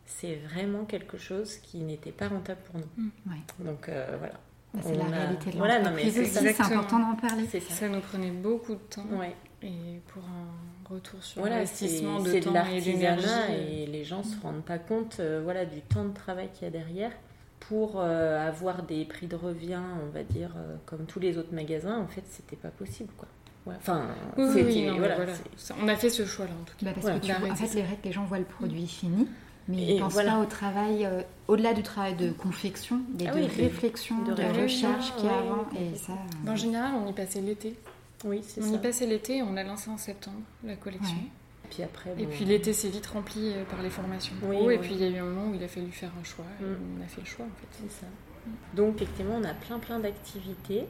c'est vraiment quelque chose qui n'était pas rentable pour nous. Ouais. Donc euh, voilà. Bah, c'est la a- réalité de Voilà, non, mais l'entreprise c'est important d'en parler. Ça. Ça nous prenait beaucoup de temps. Ouais. Et pour un retour sur Voilà, c'est investissement de c'est de temps et d'énergie. l'artisanat euh, et les gens se rendent pas compte euh, voilà, du temps de travail qu'il y a derrière pour euh, avoir des prix de revient, on va dire, euh, comme tous les autres magasins. En fait, c'était pas possible. Quoi. Ouais. Enfin, Oui, oui, non, voilà, voilà. On a fait ce choix-là en tout cas. Bah, parce Voilà. que tu vois, en fait, les, les gens voient le produit fini, mais ils Et ne pensent voilà. pas au travail, euh, au-delà du travail de confection, des Ah de oui, de- réflexion, de recherche qu'il y a oui, avant. et ça, euh, En général, on y passait l'été. Oui, c'est On ça. y passait l'été et on a lancé en septembre la collection. Ouais. Puis après, Et puis l'été s'est vite rempli euh, par les formations pro. Oui, et oui. puis il y a eu un moment où il a fallu faire un choix. Et Mm. on a fait le choix en fait. C'est ça. Donc effectivement, on a plein plein d'activités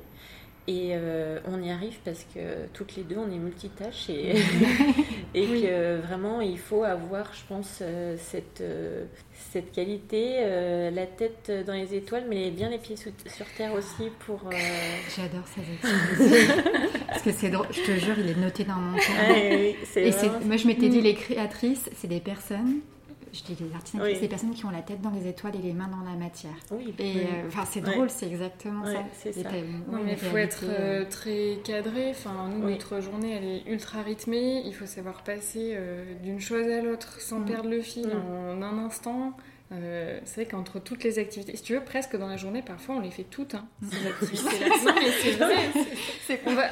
et euh, on y arrive parce que toutes les deux, on est multitâches et, [LAUGHS] et Oui. que vraiment, il faut avoir, je pense, euh, cette, euh, cette qualité, euh, la tête dans les étoiles, mais bien les pieds sous- sur terre aussi pour... euh, J'adore ces. [LAUGHS] Parce que c'est drôle, je te jure, il est noté dans mon oui, Et vraiment- moi, je m'étais dit, Mm. les créatrices, c'est des personnes, je dis les artistes, Oui. c'est des personnes qui ont la tête dans les étoiles et les mains dans la matière. Oui, Et oui. euh, enfin, c'est Ouais. drôle, c'est exactement Ouais, ça. c'est ça. Non, mais il faut être réalité, euh, euh, très cadré. Enfin, nous, Oui. notre journée, elle est ultra rythmée. Il faut savoir passer euh, d'une chose à l'autre sans Mm. perdre le fil Mm. en un instant. Euh, c'est vrai qu'entre toutes les activités, si tu veux, presque dans la journée, parfois on les fait toutes. Hein, ces [LAUGHS] activités-là.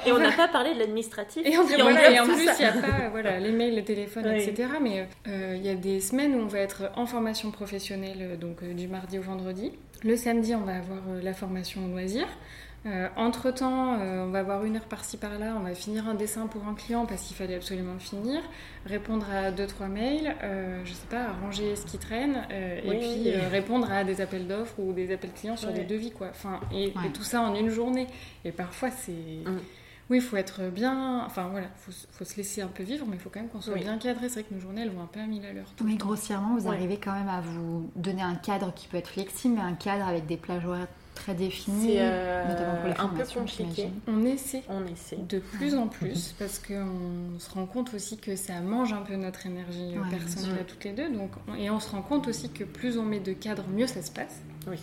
Et on n'a pas parlé de l'administratif. Et en, voilà, et plus, il n'y a pas voilà, les mails, le téléphone, Oui. etc. Mais euh, il y a des semaines où on va être en formation professionnelle, euh, donc euh, du mardi au vendredi. Le samedi, on va avoir la formation au loisir. Euh, entre-temps, euh, on va avoir une heure par-ci par-là, on va finir un dessin pour un client parce qu'il fallait absolument le finir, répondre à deux trois mails, euh, je sais pas, arranger ce qui traîne, euh, Oui, et puis oui. euh, répondre à des appels d'offres ou des appels clients sur Ouais. des devis, quoi. Enfin, et, tout ça en une journée. Et parfois, c'est... Mm. Oui, il faut être bien. Enfin voilà, faut, faut se laisser un peu vivre, mais il faut quand même qu'on soit Oui. bien cadré. C'est vrai que nos journées, elles vont un peu à mille à l'heure. temps. grossièrement, vous Ouais. arrivez quand même à vous donner un cadre qui peut être flexible, mais un cadre avec des plages horaires très définies, C'est euh, notamment pour les un peu compliqué. On essaie On essaie. de plus en plus parce qu'on se rend compte aussi que ça mange un peu notre énergie euh, Ouais, personnelle à toutes les deux. Donc, on- et on se rend compte aussi que plus on met de cadre, mieux ça se passe. Oui.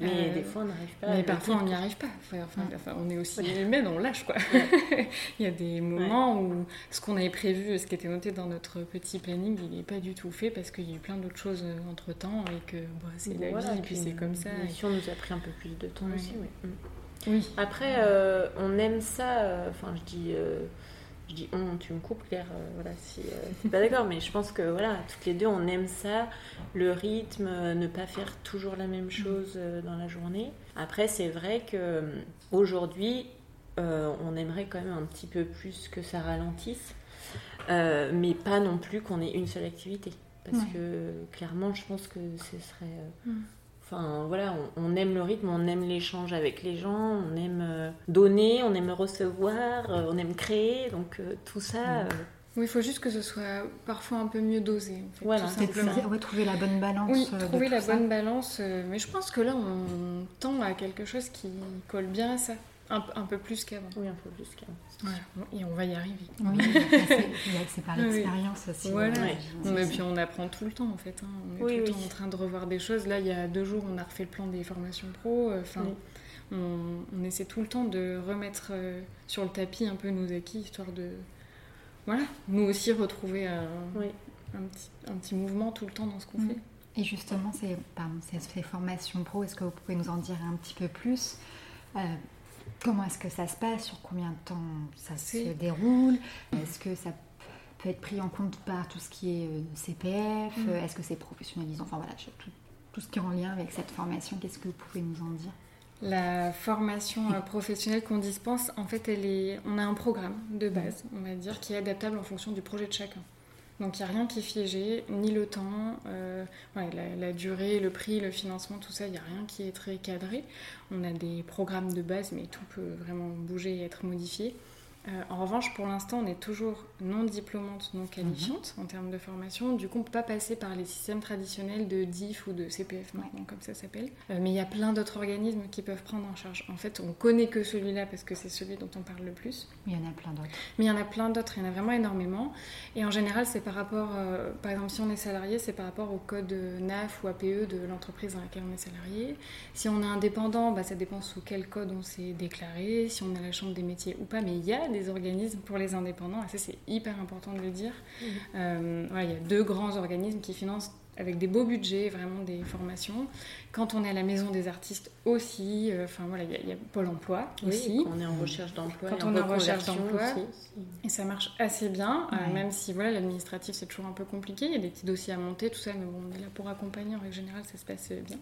Mais Euh, des fois, on n'arrive pas Mais parfois, on n'y arrive pas. Enfin, enfin, Ouais. enfin, on est aussi Ouais. humaine, on lâche quoi. [LAUGHS] il y a des moments où ce qu'on avait prévu, ce qui était noté dans notre petit planning, il n'est pas du tout fait parce qu'il y a eu plein d'autres choses entre temps et que bah, c'est la Voilà, vie, et puis c'est comme ça. et- L'émission nous a pris un peu plus de temps aussi, oui. Mm. Oui. Après, euh, on aime ça. euh, Enfin, je dis, euh, je dis on. Tu me coupes, Claire. euh, voilà, si euh, [LAUGHS] t'es pas d'accord, mais je pense que voilà, toutes les deux, on aime ça. Le rythme, euh, ne pas faire toujours la même chose euh, dans la journée. Après, c'est vrai que euh, aujourd'hui, on aimerait quand même un petit peu plus que ça ralentisse, mais pas non plus qu'on ait une seule activité. Parce Ouais. que clairement, je pense que ce serait. Mm. Enfin voilà, on, on aime le rythme, on aime l'échange avec les gens, on aime euh, donner, on aime recevoir, euh, on aime créer, donc euh, tout ça. euh, Oui, il faut juste que ce soit parfois un peu mieux dosé. En fait, Voilà, tout c'est simplement. ça. Ouais, trouver la bonne balance. Oui, trouver la ça. bonne balance. euh, mais je pense que là, on tend à quelque chose qui colle bien à ça. Un, un peu plus qu'avant. oui, un peu plus qu'avant. Voilà. Et on va y arriver. Oui, [LAUGHS] c'est par Oui. l'expérience aussi. Voilà. Ouais. Non, ça. puis on apprend tout le temps en fait. hein. On est Oui, tout le oui. temps en train de revoir des choses. Là, il y a deux jours, on a refait le plan des formations pro. Enfin, Oui. on, on essaie tout le temps de remettre euh, sur le tapis un peu nos acquis, histoire de, voilà, nous aussi retrouver un, Oui. un petit, un petit mouvement tout le temps dans ce qu'on Mm. fait. Et justement, ces, pardon, ces, ces formations pro, est-ce que vous pouvez nous en dire un petit peu plus? Euh, Comment est-ce que ça se passe? Sur combien de temps ça se déroule? Est-ce que ça peut être pris en compte par tout ce qui est euh, CPF Mm. Est-ce que c'est professionnalisant Enfin voilà, tout, tout ce qui est en lien avec cette formation, qu'est-ce que vous pouvez nous en dire? La formation euh, professionnelle qu'on dispense, en fait, elle est, on a un programme de base, on va dire, qui est adaptable en fonction du projet de chacun. Donc il n'y a rien qui est figé, ni le temps, euh, la, la, durée, le prix, le financement, tout ça, il n'y a rien qui est très cadré. On a des programmes de base, mais tout peut vraiment bouger et être modifié. Euh, en revanche, pour l'instant, on est toujours non diplômante, non qualifiante en termes de formation. Du coup, on ne peut pas passer par les systèmes traditionnels de DIF ou de CPF maintenant, comme ça s'appelle. Euh, mais il y a plein d'autres organismes qui peuvent prendre en charge. En fait, on connaît que celui-là parce que c'est celui dont on parle le plus. Mais il y en a plein d'autres. Mais il y en a plein d'autres, il y en a vraiment énormément. Et en général, c'est par rapport, euh, par exemple, si on est salarié, c'est par rapport au code NAF ou APE de l'entreprise dans laquelle on est salarié. Si on est indépendant, bah, ça dépend sous quel code on s'est déclaré, si on a la chambre des métiers ou pas. Mais il y a des organismes pour les indépendants, et ça c'est hyper important de le dire. Mmh. Euh, il y a deux grands organismes qui financent avec des beaux budgets, vraiment des formations. Quand on est à la maison des artistes aussi, euh, enfin voilà, il y, a Pôle Emploi aussi. on est en recherche d'emploi. Quand on est en recherche d'emploi, et ça marche assez bien, euh, même si voilà, l'administratif c'est toujours un peu compliqué, il y a des petits dossiers à monter, tout ça, mais bon, on est là pour accompagner en règle générale, ça se passe bien.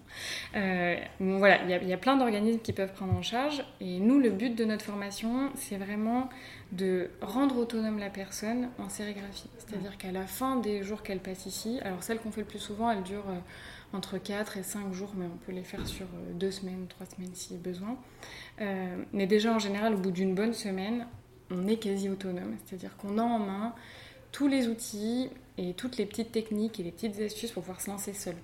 Euh, voilà, il y, a, il y a plein d'organismes qui peuvent prendre en charge, et nous, le but de notre formation, c'est vraiment de rendre autonome la personne en sérigraphie. C'est-à-dire qu'à la fin des jours qu'elle passe ici, alors celle qu'on fait le plus souvent, elle dure euh, entre 4 et 5 jours, mais on peut les faire sur 2 euh, semaines, 3 semaines si besoin. Euh, mais déjà en général, au bout d'une bonne semaine, on est quasi autonome. C'est-à-dire qu'on a en main tous les outils et toutes les petites techniques et les petites astuces pour pouvoir se lancer seul.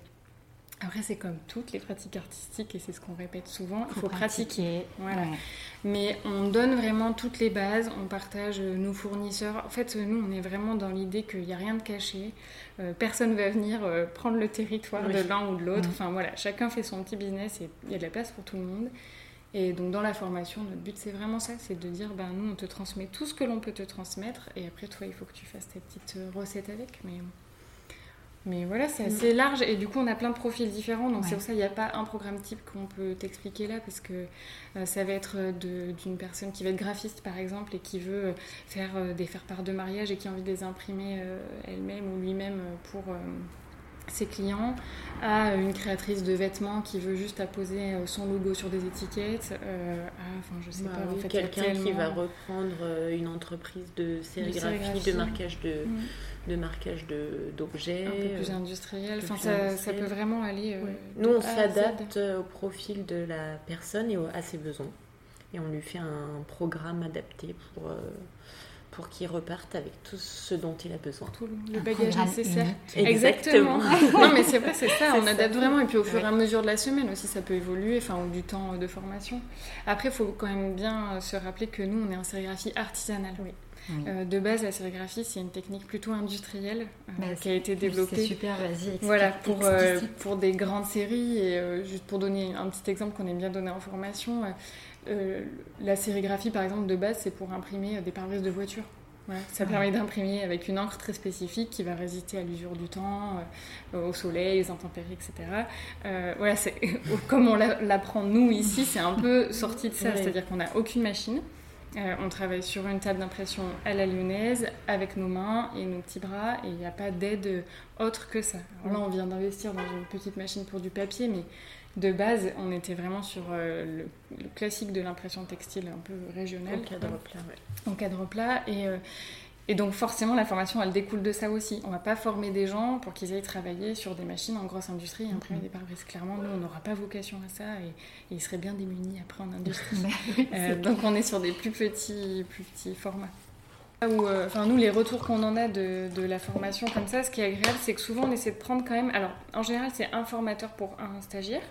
Après, c'est comme toutes les pratiques artistiques, et c'est ce qu'on répète souvent, il faut, pratiquer. Voilà. Mais on donne vraiment toutes les bases, on partage nos fournisseurs. En fait, nous, on est vraiment dans l'idée qu'il n'y a rien de caché. Euh, personne ne va venir euh, prendre le territoire de l'un ou de l'autre. Enfin voilà, chacun fait son petit business et il y a de la place pour tout le monde. Et donc dans la formation, notre but c'est vraiment ça, c'est de dire, ben nous on te transmet tout ce que l'on peut te transmettre et après toi il faut que tu fasses tes petites euh, recettes avec. Mais mais voilà, c'est mm. assez large et du coup on a plein de profils différents. Donc c'est pour ça qu'il n'y a pas un programme type qu'on peut t'expliquer là parce que euh, ça va être d'une personne qui va être graphiste par exemple et qui veut faire euh, des faire-part de mariage et qui a envie de les imprimer euh, elle-même ou lui-même pour ses clients à une créatrice de vêtements qui veut juste apposer son logo sur des étiquettes enfin je sais bah pas en fait, quelqu'un qui va reprendre une entreprise de sérigraphie, de, marquage de, mm de marquage d'objets. Un peu plus euh, industriel. Enfin, ça, ça, peut vraiment aller. Euh, Nous, on s'adapte au profil de la personne et à ses besoins. Et on lui fait un programme adapté pour, euh, pour qu'il reparte avec tout ce dont il a besoin. Tout le bagage nécessaire. Exactement. [LAUGHS] non, mais c'est vrai, c'est ça. On adapte vraiment. Et puis au fur et à mesure de la semaine aussi, ça peut évoluer, enfin, ou du temps de formation. Après, il faut quand même bien se rappeler que nous, on est en sérigraphie artisanale. Oui. Euh, de base, la sérigraphie, c'est une technique plutôt industrielle euh, bah, qui a été développée. C'est super, vas-y. Voilà, pour, euh, pour des grandes séries. Et juste pour donner un petit exemple qu'on aime bien donner en formation, la sérigraphie, par exemple, de base, c'est pour imprimer des pare-brises de voitures. ça permet d'imprimer avec une encre très spécifique qui va résister à l'usure du temps, au soleil, aux intempéries, etc. voilà, [LAUGHS] comme on l'apprend nous ici, c'est un peu sorti de ça, c'est-à-dire qu'on n'a aucune machine. Euh, on travaille sur une table d'impression à la lyonnaise avec nos mains et nos petits bras et il n'y a pas d'aide autre que ça. là, on vient d'investir dans une petite machine pour du papier, mais de base, on était vraiment sur euh, le, classique de l'impression textile un peu régionale. En cadre plat, En cadre plat. Et, euh, et donc forcément, la formation, elle découle de ça aussi. On va pas former des gens pour qu'ils aillent travailler sur des machines en grosse industrie et imprimer des pare-brises. Clairement, nous, on n'aura pas vocation à ça et, ils seraient bien démunis après en industrie. [LAUGHS] Euh, donc on est sur des plus petits, plus petits formats. Enfin, nous, les retours qu'on en a de, de, la formation comme ça, ce qui est agréable, c'est que souvent on essaie de prendre quand même. Alors, en général, c'est un formateur pour un stagiaire.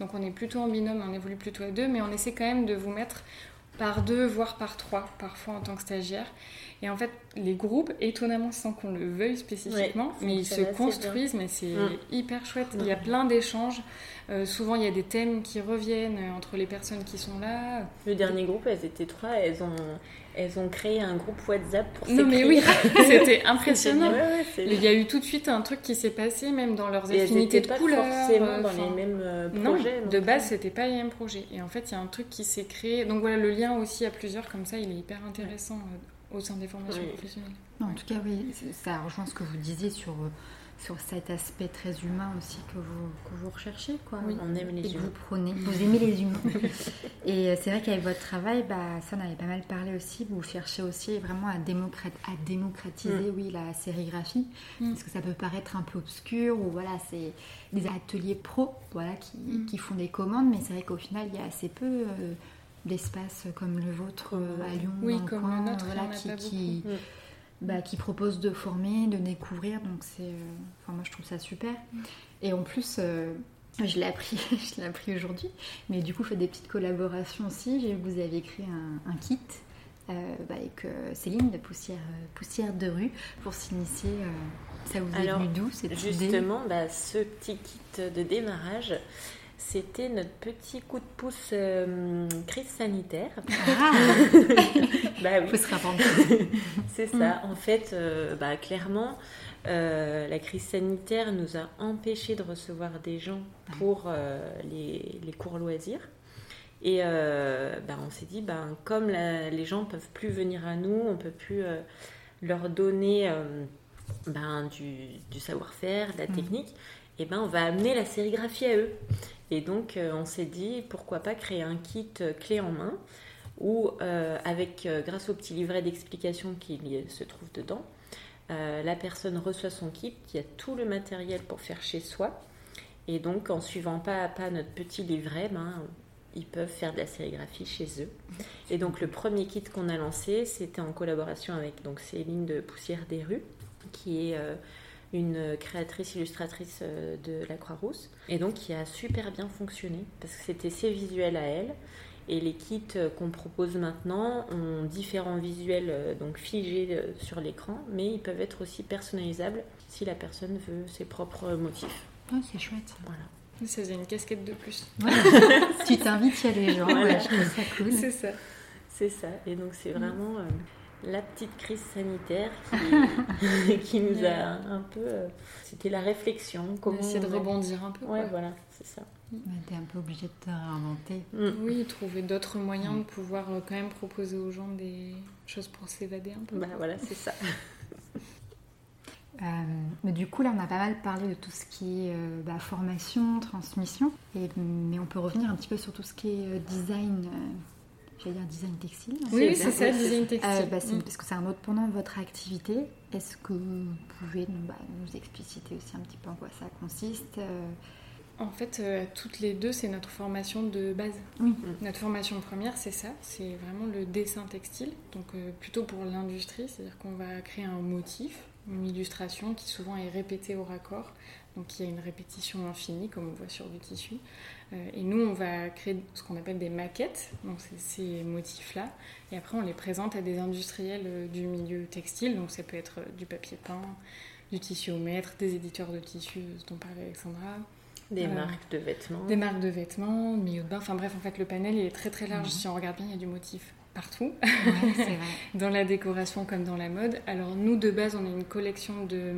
Donc, on est plutôt en binôme, on évolue plutôt à deux, mais on essaie quand même de vous mettre par deux, voire par trois, parfois en tant que stagiaire. Et en fait, les groupes, étonnamment, sans qu'on le veuille spécifiquement, mais ils se construisent, mais c'est mm. hyper chouette. Il y a plein d'échanges. Euh, souvent, il y a des thèmes qui reviennent euh, entre les personnes qui sont là. Le dernier groupe, elles étaient trois, elles ont, elles ont créé un groupe WhatsApp pour Non, mais oui, [LAUGHS] c'était impressionnant. il y a eu tout de suite un truc qui s'est passé, même dans leurs affinités de couleurs. forcément dans les mêmes euh, projets. Non, de base, c'était pas les mêmes projets. Et en fait, il y a un truc qui s'est créé. Donc voilà, le lien aussi à plusieurs, comme ça, il est hyper intéressant au sein des formations professionnelles. en tout cas, oui, ça rejoint ce que vous disiez sur, sur cet aspect très humain aussi que vous, que vous recherchez. Quoi. Oui, on aime les et que humains. vous prenez. Vous aimez les humains. [LAUGHS] et euh, c'est vrai qu'avec votre travail, bah, ça on avait pas mal parlé aussi, vous cherchez aussi vraiment à, démocrat- à démocratiser oui, la sérigraphie, Mm. parce que ça peut paraître un peu obscur, ou voilà, c'est des ateliers pro voilà, qui, Mm. qui font des commandes, mais c'est vrai qu'au final, il y a assez peu euh, d'espaces comme le vôtre euh, à Lyon, Oui, dans le comme coin, le nôtre, voilà, qui, bah, qui propose de former, de découvrir, donc c'est, euh, enfin moi je trouve ça super. Et en plus, euh, je l'ai appris, [LAUGHS] je l'ai appris aujourd'hui, mais du coup, faites des petites collaborations aussi. J'ai vu que vous avez écrit un, un kit euh, bah, avec euh, Céline de Poussière, euh, Poussière de rue pour s'initier. euh, ça vous est Alors, venu d'où cette idée? Justement, bah, ce petit kit de démarrage, c'était notre petit coup de pouce euh, crise sanitaire. Ah, [LAUGHS] bah faut oui, se [LAUGHS] c'est ça. En fait, euh, bah, clairement, euh, la crise sanitaire nous a empêchés de recevoir des gens pour euh, les, les cours loisirs. Et bah, on s'est dit, bah, comme la- les gens peuvent plus venir à nous, on peut plus leur donner ben, du, du savoir-faire, de la Mm. technique, et ben on va amener la sérigraphie à eux. Et donc euh, on s'est dit pourquoi pas créer un kit euh, clé en main où euh, avec grâce au petit livret d'explication qui se trouve dedans, la personne reçoit son kit, y a tout le matériel pour faire chez soi. Et donc en suivant pas à pas notre petit livret, ben, ils peuvent faire de la sérigraphie chez eux. Et donc le premier kit qu'on a lancé, c'était en collaboration avec donc Céline de Poussière des rues, qui est une créatrice illustratrice euh, de la Croix-Rousse, et donc qui a super bien fonctionné parce que c'était ses visuels à elle. Et les kits euh, qu'on propose maintenant ont différents visuels euh, donc figés sur l'écran, mais ils peuvent être aussi personnalisables si la personne veut ses propres motifs. Oh, c'est chouette. Voilà. Ça faisait une casquette de plus. [LAUGHS] tu t'invites, il y a des gens. Voilà. ouais, je trouve ça cool. C'est ça. C'est ça. Et donc c'est vraiment euh, la petite crise sanitaire qui, [LAUGHS] qui nous a un peu. euh, C'était la réflexion. On Comment a essayé de rebondir un peu. Ouais, quoi. voilà, c'est ça. Ouais, T'es un peu obligé de te réinventer. Mm. Oui, trouver d'autres moyens de pouvoir euh, quand même proposer aux gens des choses pour s'évader un peu. Bah voilà, c'est ça. [LAUGHS] Euh, mais du coup, là, on a pas mal parlé de tout ce qui est euh, bah, formation, transmission, et, mais on peut revenir un petit peu sur tout ce qui est euh, design, euh, j'allais dire design textile. Oui, oui, C'est ça, design textile. Euh, bah, Mm. Parce que c'est un autre pendant votre activité. Est-ce que vous pouvez nous, bah, nous expliciter aussi un petit peu en quoi ça consiste euh, En fait, euh, toutes les deux, c'est notre formation de base. Oui. Notre formation première, c'est ça, c'est vraiment le dessin textile, donc plutôt pour l'industrie, c'est-à-dire qu'on va créer un motif, une illustration qui souvent est répétée au raccord, donc il y a une répétition infinie comme on voit sur du tissu. Euh, et nous, on va créer ce qu'on appelle des maquettes, donc c'est ces motifs-là, et après on les présente à des industriels euh, du milieu textile, donc ça peut être euh, du papier peint, du tissu au mètre, des éditeurs de tissus dont parlait Alexandra, Des marques de vêtements. des marques de vêtements, milieu de bain, enfin bref, en fait, le panel il est très très large. Mhm. Si on regarde bien, il y a du motif partout, ouais, c'est vrai. [LAUGHS] dans la décoration comme dans la mode. Alors, nous, de base, on a une collection de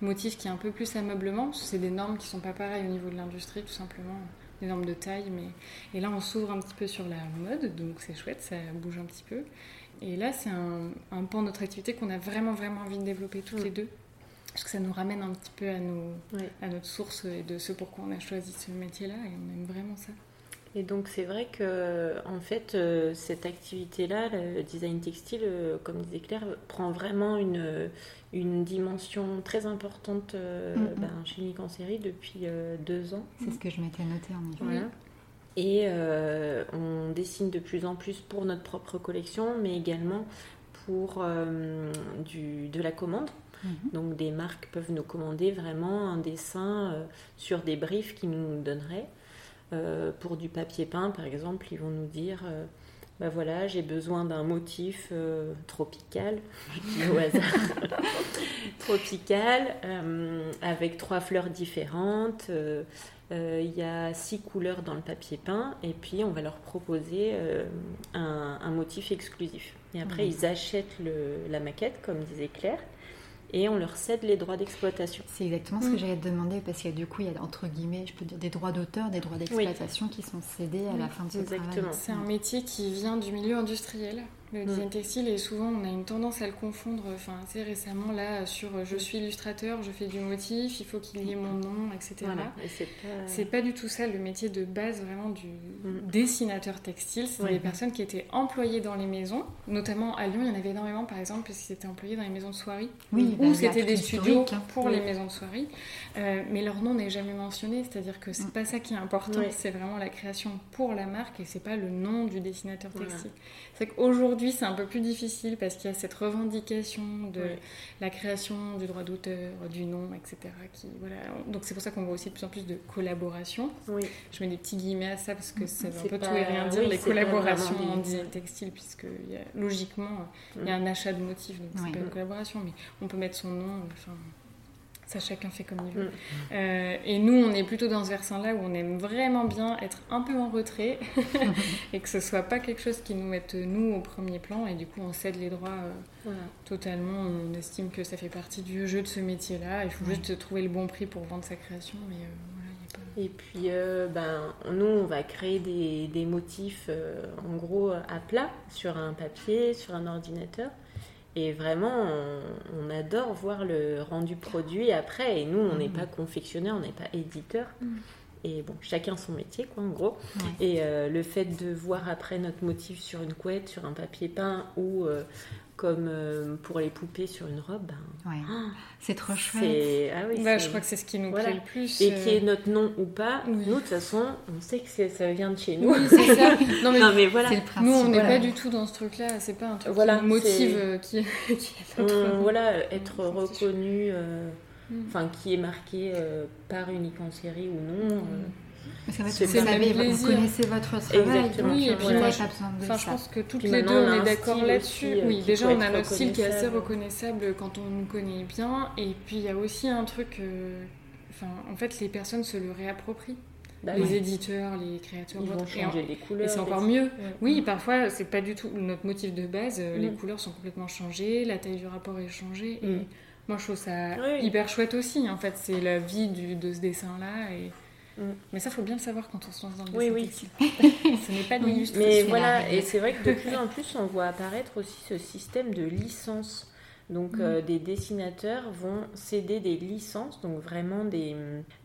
motifs qui est un peu plus ameublement, parce que c'est des normes qui sont pas pareilles au niveau de l'industrie, tout simplement, des normes de taille. Mais... Et là, on s'ouvre un petit peu sur la mode, donc c'est chouette, ça bouge un petit peu. Et là, c'est un, un pan de notre activité qu'on a vraiment, vraiment envie de développer toutes les deux. Parce que ça nous ramène un petit peu à, nos, à notre source et de ce pourquoi on a choisi ce métier-là, et on aime vraiment ça. Et donc c'est vrai que en fait euh, cette activité-là, le design textile, euh, comme disait Claire, prend vraiment une, une dimension très importante euh, ben, chez Nick en série depuis deux ans. C'est ce que je m'étais noté en effet. Voilà. Et euh, on dessine de plus en plus pour notre propre collection, mais également pour euh, du, de la commande. Mhm. Donc des marques peuvent nous commander vraiment un dessin euh, sur des briefs qu'ils nous donneraient. Euh, pour du papier peint, par exemple, ils vont nous dire bah voilà, j'ai besoin d'un motif euh, tropical, [LAUGHS] au hasard, [LAUGHS] tropical, euh, avec trois fleurs différentes. euh, Il y a six couleurs dans le papier peint, et puis on va leur proposer un, un motif exclusif. Et après, ils achètent le- la maquette, comme disait Claire, et on leur cède les droits d'exploitation. C'est exactement ce que Mm. j'allais te demander parce que du coup, il y a entre guillemets, je peux dire des droits d'auteur, des droits d'exploitation qui sont cédés à la fin de ce exactement. travail. C'est un métier qui vient du milieu industriel. Le Mm. design textile et souvent on a une tendance à le confondre enfin assez récemment là sur euh, je suis illustrateur je fais du motif il faut qu'il y ait mon nom etc Voilà. Et c'est pas. c'est pas du tout ça le métier de base vraiment du Mm. dessinateur textile c'était Ouais. des personnes qui étaient employées dans les maisons notamment à Lyon il y en avait énormément par exemple parce qu'ils étaient employés dans les maisons de soirée Oui, bah, ou a c'était des studios hein. pour Oui. les maisons de soirée Euh, mais leur nom n'est jamais mentionné c'est-à-dire que c'est Mm. pas ça qui est important c'est vraiment la création pour la marque et c'est pas le nom du dessinateur Voilà. textile c'est qu'aujourd'hui c'est un peu plus difficile parce qu'il y a cette revendication de la création du droit d'auteur du nom etc qui voilà. Donc c'est pour ça qu'on voit aussi de plus en plus de collaborations. Oui. je mets des petits guillemets à ça parce que ça veut un peu pas- tout et rien dire oui, les collaborations en des- design textile puisque il y a- logiquement il y a un achat de motifs donc c'est pas une collaboration mais on peut mettre son nom enfin ça chacun fait comme il veut Mm. Euh, et nous on est plutôt dans ce versant là où on aime vraiment bien être un peu en retrait [LAUGHS] et que ce soit pas quelque chose qui nous mette nous au premier plan et du coup on cède les droits euh, Voilà. totalement on estime que ça fait partie du jeu de ce métier là il faut juste trouver le bon prix pour vendre sa création mais euh, voilà il y a pas Et puis, ben, nous, on va créer des, des motifs, en gros, à plat, sur un papier, sur un ordinateur. Et vraiment, on, on adore voir le rendu produit après. Et nous, on n'est Mhm. pas confectionneur, on n'est pas éditeur. Mhm. Et bon, chacun son métier, quoi, en gros. Ouais. Et euh, le fait de voir après notre motif sur une couette, sur un papier peint ou euh, comme euh, pour les poupées sur une robe, ben, Ouais. C'est trop chouette. Ah oui, Bah, je crois que c'est ce qui nous Voilà. plaît le plus Et euh, qui est notre nom ou pas, Oui. nous, de toute façon, on sait que ça vient de chez nous. oui c'est ça [LAUGHS] non mais Non, mais voilà. C'est le principe. Nous, on n'est voilà. pas du tout dans ce truc-là. C'est pas un truc Voilà, qui nous motive, euh, qui, [LAUGHS] qui est On- notre... voilà, être reconnu, euh, Mm. enfin, qui est marqué euh, par Unique en série ou non. euh, Parce qu'en fait, C'est vous le connaissez votre travail. Exactement. donc, Oui, et euh, puis moi, je- Enfin, je ça. pense que toutes Puis les deux, on est d'accord style là-dessus. euh, oui, déjà, on a notre style qui est assez reconnaissable. quand on nous connaît bien. Et puis, il y a aussi un truc... euh, Enfin, en fait, les personnes se le réapproprient. bah, les ouais. éditeurs, les créateurs... Ils vont en- changer les couleurs. Et c'est encore mieux. Ouais. Oui, parfois, c'est pas du tout notre motif de base. euh, Les Mm. couleurs sont complètement changées, la taille du rapport est changée. Et Mm. moi, je trouve ça Oui. hyper chouette aussi. En fait, c'est la vie du- de ce dessin-là. Et... Mm. Mais ça, faut bien le savoir quand on se lance dans le Oui, dessin oui. textile. ce n'est pas de Oui. l'illustration. Mais voilà, et c'est vrai que de plus en plus, on voit apparaître aussi ce système de licence. Donc, Mm. euh, des dessinateurs vont céder des licences, donc vraiment des,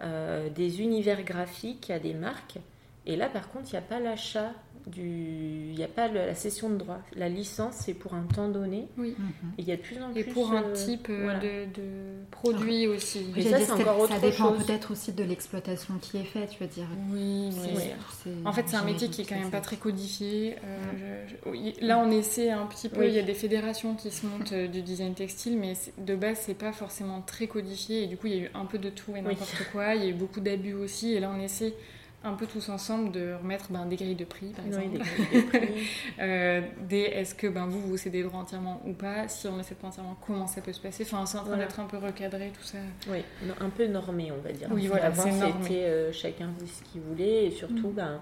euh, des univers graphiques à des marques. Et là, par contre, il n'y a pas l'achat. Il n'y a pas le- la cession de droit. La licence, c'est pour un temps donné. Oui. Mhm. Et il y a de plus en Et plus. pour un euh, type euh, voilà. de, de produit aussi. Mais J'allais ça, c'est encore Ça autre dépend chose. peut-être aussi de l'exploitation qui est faite, je veux dire. Oui, C'est- mais- Ouais. c'est- En fait, c'est un métier qui est quand même pas très codifié. Euh, je- je- oui, là, on essaie un petit peu. Oui. Il y a des fédérations qui se montent du design textile, mais de base, c'est pas forcément très codifié. Et du coup, il y a eu un peu de tout et n'importe quoi. Il y a eu beaucoup d'abus aussi. Et là, on essaie un peu tous ensemble de remettre ben, des grilles de prix, par exemple. des. [LAUGHS] Euh, des est-ce que ben, vous, vous cédez les droits entièrement ou pas? Si on ne cède pas entièrement, comment ça peut se passer? Enfin, c'est en train Voilà. d'être un peu recadré, tout ça. Oui, un peu normé, on va dire. Oui, voilà, Avant, c'était euh, chacun faisait ce qu'il voulait et surtout, Mm. ben,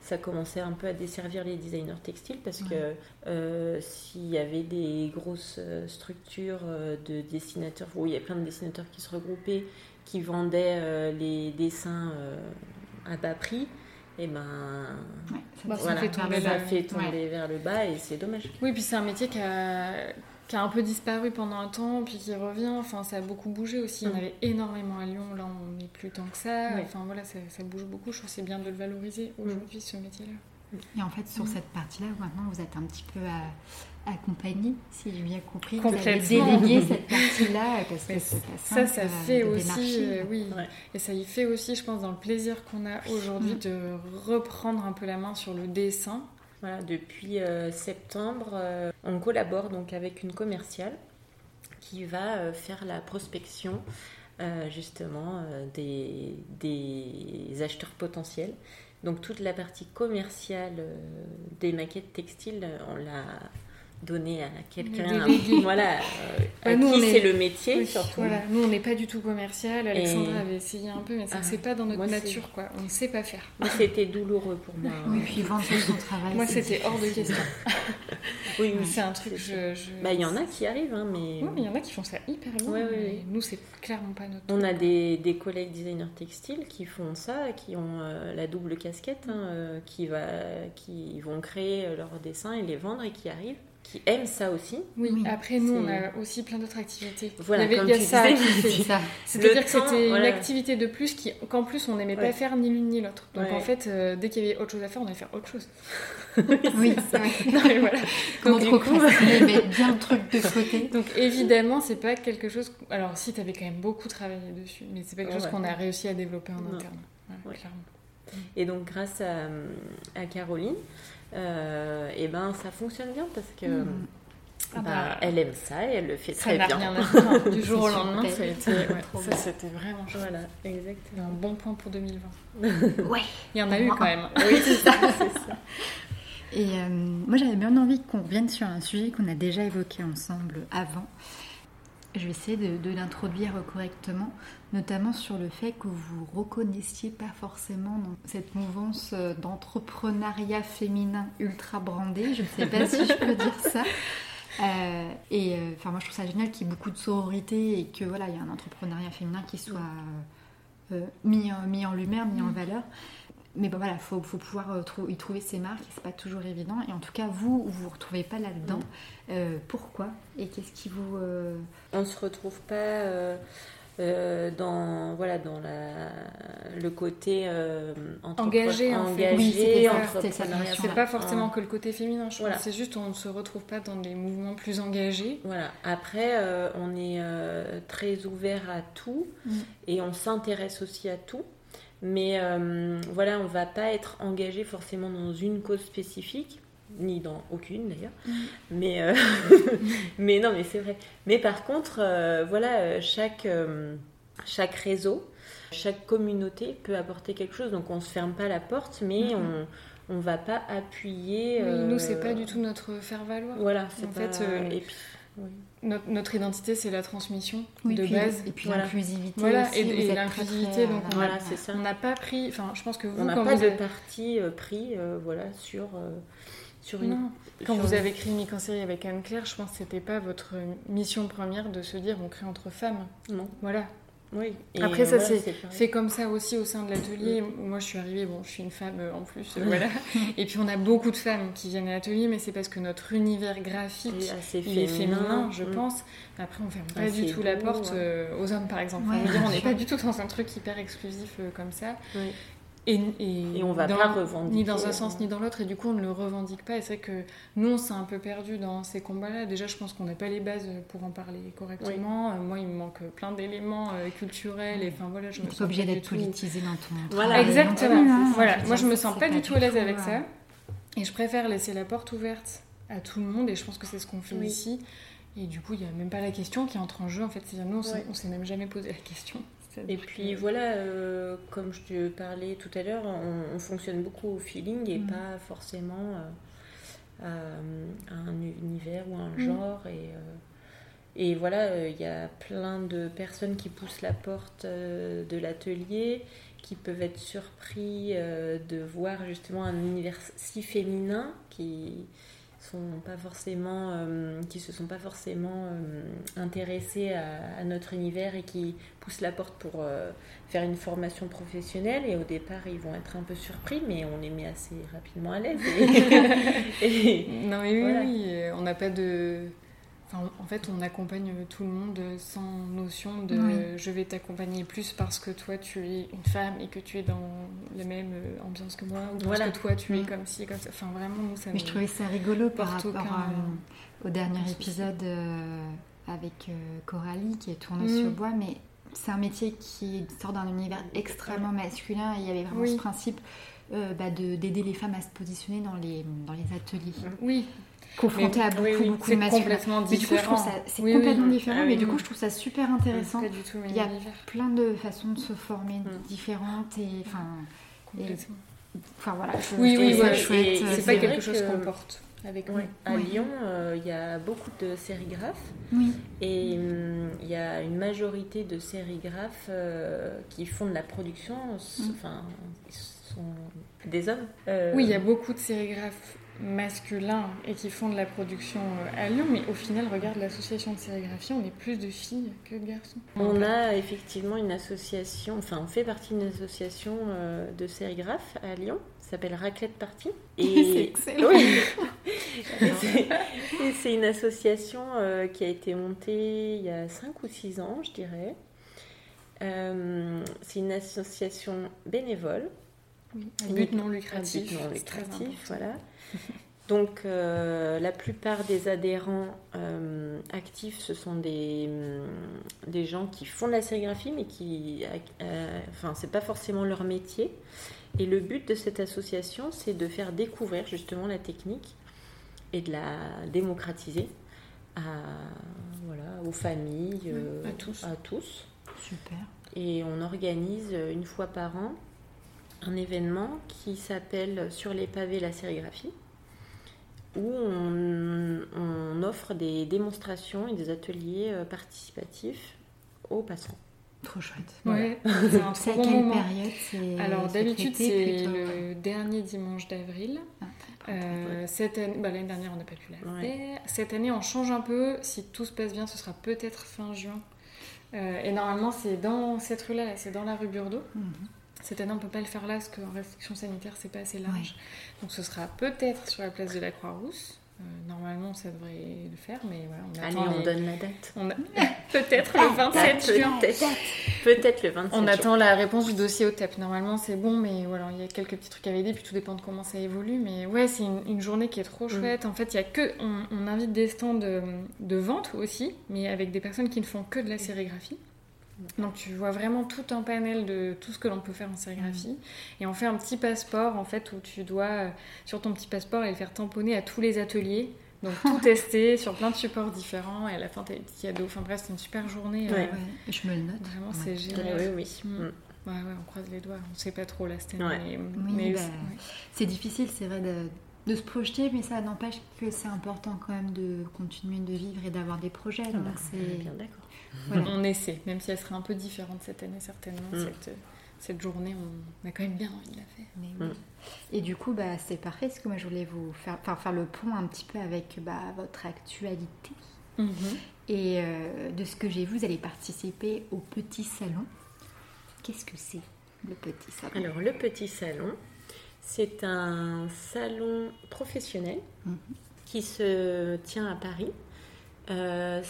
ça commençait un peu à desservir les designers textiles parce Ouais. que euh, s'il y avait des grosses structures de dessinateurs, où il y a plein de dessinateurs qui se regroupaient, qui vendaient les dessins à bas prix, et ben Ouais, ça Bah, ça voilà, fait vers tomber ça fait tomber Ouais. vers le bas et c'est dommage. Oui, puis c'est un métier qui a, qui a un peu disparu pendant un temps, puis qui revient. Enfin, ça a beaucoup bougé aussi. Il y en Mm. avait énormément à Lyon. Là, on n'est plus tant que ça. Oui. Enfin, voilà, ça, ça bouge beaucoup. Je trouve que c'est bien de le valoriser aujourd'hui, ce métier-là. Et en fait, sur Mm. cette partie-là, maintenant, vous êtes un petit peu à- accompagné, si j'ai bien compris. Vous avez Complètement. délégué cette partie-là, parce que Ça, ça euh, fait de aussi, euh, oui, Ouais. et ça y fait aussi, je pense, dans le plaisir qu'on a aujourd'hui Mm. de reprendre un peu la main sur le dessin. Voilà, depuis euh, septembre, euh, on collabore donc avec une commerciale qui va euh, faire la prospection euh, justement euh, des, des acheteurs potentiels. Donc toute la partie commerciale euh, des maquettes textiles, euh, on l'a donné à quelqu'un, délégué. voilà, euh, Bah, à nous, qui on est- c'est le métier Oui, surtout. Voilà, nous on n'est pas du tout commercial. Alexandra Et- avait essayé un peu, mais c'est Ah, c'est pas dans notre moi, c'est- nature, quoi. On ne sait pas faire. C'était douloureux pour moi. Oui, puis vendre son travail. Moi, c'est c'était hors de question. [LAUGHS] Oui, oui, c'est un truc. c'est Je, je- Bah, il y en a qui arrivent, hein, mais. Oui, mais il y en a qui font ça hyper bien. Ouais, ouais. Nous, c'est clairement pas notre. On a des, des collègues designers textiles qui font ça, qui ont euh, la double casquette, hein, euh, qui, va, qui vont créer euh, leurs dessins et les vendre et qui arrivent, qui aiment ça aussi. Oui, Oui, après, nous, on a aussi plein d'autres activités. Voilà, il y avait, comme il y a tu ça ça. [LAUGHS] C'est-à-dire que c'était voilà. une activité de plus qui- qu'en plus on n'aimait Ouais. pas faire ni l'une ni l'autre. Donc Ouais. en fait, euh, dès qu'il y avait autre chose à faire, on allait faire autre chose. [LAUGHS] Oui, c'est vrai. [LAUGHS] Et voilà. Quand on Donc, du coup- mettre bien le truc de côté. Donc évidemment, c'est pas quelque chose. Alors si, tu avais quand même beaucoup travaillé dessus, mais c'est pas quelque chose Ouais. qu'on a réussi à développer en Non. interne. Clairement. Et donc, grâce à, à Caroline, euh, et ben, ça fonctionne bien parce que Mm. Ah bah, bah, elle aime ça et elle le fait Ça très n'a bien. rien à. [LAUGHS] Du jour au lendemain, ça ouais, [LAUGHS] c'était vraiment chouette. Voilà, exactement. un bon point pour 2020. Ouais. [LAUGHS] Il y en a eu moi. quand même. Oui, c'est ça, c'est ça. Et euh, moi, j'avais bien envie qu'on revienne sur un sujet qu'on a déjà évoqué ensemble avant. Je vais essayer de, de l'introduire correctement, notamment sur le fait que vous reconnaissiez pas forcément dans cette mouvance euh, d'entrepreneuriat féminin ultra brandé. Je ne sais pas si je peux dire ça. Euh, et euh, moi, je trouve ça génial qu'il y ait beaucoup de sororité et que voilà, il y a un entrepreneuriat féminin qui soit euh, mis, en, mis en lumière, mis en valeur. Mais bon, voilà, il faut, faut pouvoir euh, y trouver ses marques, c'est pas toujours évident. Et en tout cas, vous, vous vous retrouvez pas là-dedans. Euh, pourquoi Et qu'est-ce qui vous. euh, On se retrouve pas euh, euh, dans voilà dans la, le côté euh, Engagé, en fait. engagé, Oui, c'était ça, entrepreneuriat. C'est pas forcément que le côté féminin, je Voilà. C'est juste on ne se retrouve pas dans des mouvements plus engagés. Voilà. Après, euh, on est euh, très ouvert à tout Mm. et on s'intéresse aussi à tout. Mais euh, voilà, on va pas être engagé forcément dans une cause spécifique, ni dans aucune d'ailleurs. Mm. Mais, euh, [LAUGHS] mais non, mais c'est vrai. Mais par contre, euh, voilà, chaque, chaque réseau, chaque communauté peut apporter quelque chose. Donc on se ferme pas la porte, mais Mhm. on on va pas appuyer. Oui, nous, c'est pas du tout notre faire-valoir. Voilà, c'est En pas- fait, et puis, oui. Notre, notre identité, c'est la transmission oui, de puis- base. Et puis l'inclusivité. Voilà, aussi, et- et l'inclusivité, donc on Voilà, c'est ça. On n'a pas pris, enfin, je pense que vous, On quand pas vous de avez- parti euh, pris euh, voilà, sur, euh, sur une. Non. Quand sur vous une- avez créé Mic en série avec Anne-Claire, je pense que c'était pas votre mission première de se dire on crée entre femmes. Non. Voilà. Oui. Et Après, ça, voilà, c'est comme ça aussi au sein de l'atelier. Moi, je suis arrivée, bon, je suis une femme euh, en plus, euh, voilà. [LAUGHS] Et puis, on a beaucoup de femmes qui viennent à l'atelier, mais c'est parce que notre univers graphique, Et assez il est féminin, je Mm. pense. Après, on ferme pas Ah, du c'est tout la porte ouais. euh, aux hommes, par exemple. Ouais, on, n'est pas du tout dans un truc hyper exclusif euh, comme ça. Et, et, Et on va dans- pas revendiquer, Ni dans un euh, sens ni dans l'autre, et du coup on ne le revendique pas. Et c'est vrai que nous on s'est un peu perdu dans ces combats-là. Déjà, je pense qu'on n'a pas les bases pour en parler correctement. Euh, moi, il me manque plein d'éléments euh, culturels, et enfin voilà, je me sens obligé d'être tout- politisé dans ton Voilà, Exactement. hein. Voilà, moi je me sens pas du tout à l'aise avec euh, ça. Et je préfère laisser la porte ouverte à tout le monde, et je pense que c'est ce qu'on fait Oui. ici. Et du coup, il n'y a même pas la question qui entre en jeu. En fait, c'est-à-dire, nous, on s'est- Ouais. on s'est même jamais posé la question. Et puis voilà, euh, comme je te parlais tout à l'heure, on, on fonctionne beaucoup au feeling et Mm. pas forcément euh, à, à un univers ou un Mm. genre. Et, euh, et voilà, euh, il y a plein de personnes qui poussent la porte euh, de l'atelier, qui peuvent être surpris euh, de voir justement un univers si féminin qui sont pas forcément euh, qui se sont pas forcément euh, intéressés à, à notre univers et qui poussent la porte pour euh, faire une formation professionnelle et au départ ils vont être un peu surpris mais on les met assez rapidement à l'aise et, [LAUGHS] et- Non, mais oui, Voilà. oui, on n'a pas de. En fait, on accompagne tout le monde sans notion de Oui. je vais t'accompagner plus parce que toi tu es une femme et que tu es dans la même euh, ambiance que moi ou parce Voilà. que toi tu es Mm. comme ci, comme ça. Enfin, vraiment, nous ça Mais je trouvais ça rigolo par rapport euh, au dernier épisode euh, avec euh, Coralie qui est tourné Mm. sur bois, mais c'est un métier qui sort d'un univers extrêmement masculin et il y avait vraiment Oui. ce principe bah, de- d'aider les femmes à se positionner dans les, dans les ateliers, Oui, confrontées Mais- à beaucoup, oui, oui, beaucoup de complètement Mais du coup, je trouve ça c'est Oui, complètement oui. différent, Ah mais oui, du coup, oui. je trouve ça super intéressant. pas du tout le même Il y a univers. Plein de façons de se former Mm. différentes et enfin, Complètement. enfin voilà. Je, Oui, oui, ouais, chouette. et- euh, C'est c'est pas quelque chose que- qu'on porte avec nous. À Oui. Lyon, euh, il y a beaucoup de sérigraphes Oui. et hum, il y a une majorité de sérigraphes euh, qui font de la production, Mm. enfin, ils sont des hommes. Euh, Oui, il y a beaucoup de sérigraphes masculins et qui font de la production euh, à Lyon, mais au final, regarde l'association de sérigraphie, on est plus de filles que de garçons. On a effectivement une association, enfin on fait partie d'une association euh, de sérigraphes à Lyon, ça s'appelle Raclette Party. [LAUGHS] C'est excellent. Oui. [LAUGHS] Et c'est- et c'est une association euh, qui a été montée il y a 5 ou 6 ans, je dirais. C'est une association bénévole Un but non lucratif. but non lucratif, voilà. [LAUGHS] Donc euh, la plupart des adhérents euh, actifs, ce sont des, hum, des gens qui font de la sérigraphie, mais qui, euh, enfin, c'est pas forcément leur métier. Et le but de cette association, c'est de faire découvrir justement la technique et de la démocratiser à, voilà, aux familles, euh, à tous. à tous. Super. Et on organise euh, une fois par an un événement qui s'appelle Sur les pavés la sérigraphie, où on, on offre des démonstrations et des ateliers euh, participatifs aux passants. Trop chouette. Ouais, [LAUGHS] c'est à bon quelle moment. période c'est Alors d'habitude c'est le dernier dimanche d'avril. Ah, Euh, cette année, bah, l'année dernière on n'a pas pu la Ouais. faire. Cette année on change un peu. Si tout se passe bien, ce sera peut-être fin juin. Euh, et normalement c'est dans cette rue-là, là, c'est dans la rue Burdeau. Mhm. Cette année on peut pas le faire là parce qu'en restriction sanitaire c'est pas assez large. Donc ce sera peut-être sur la place de la Croix-Rousse. Euh, normalement ça devrait le faire, mais voilà, on Allez, attend on les- donne la date. on a- [LAUGHS] peut-être le 27 juin. Peut-être le 27 On attend la réponse du dossier au TEP. Normalement, c'est bon, mais voilà, il y a quelques petits trucs à valider, puis tout dépend de comment ça évolue. Mais ouais, c'est une, une journée qui est trop Mm. chouette. En fait, il y a que. On, on invite des stands de, de vente aussi, mais avec des personnes qui ne font que de la sérigraphie. Donc tu vois vraiment tout un panel de tout ce que l'on peut faire en sérigraphie. Et on fait un petit passeport, en fait, où tu dois, euh, sur ton petit passeport, aller le faire tamponner à tous les ateliers. Donc tout [LAUGHS] tester sur plein de supports différents. Et à la fin, t'as des petits cadeaux. Enfin bref, c'est une super journée. euh, Ouais. Je me le note. Vraiment, Ouais. c'est génial. oui, oui. Mm. Mm. Ouais, ouais, on croise les doigts. On sait pas trop là cette année. Ouais. Mais, Oui, mais bah, c'est- ouais. C'est difficile, c'est vrai, de, de se projeter, mais ça n'empêche que c'est important quand même de continuer de vivre et d'avoir des projets. Ah Donc bah, on est c'est bien d'accord. Voilà. On essaie, même si elle serait un peu différente cette année, certainement. Mm. Cette, cette journée, on a quand même bien envie de la faire. Mais oui. Et du coup, bah, c'est parfait, parce que moi je voulais vous faire, enfin, faire le pont un petit peu avec bah, votre actualité? Et euh, de ce que j'ai vu, vous allez participer au petit salon. Qu'est-ce que c'est le petit salon? Alors, le petit salon, c'est un salon professionnel Mhm. qui se tient à Paris. Euh,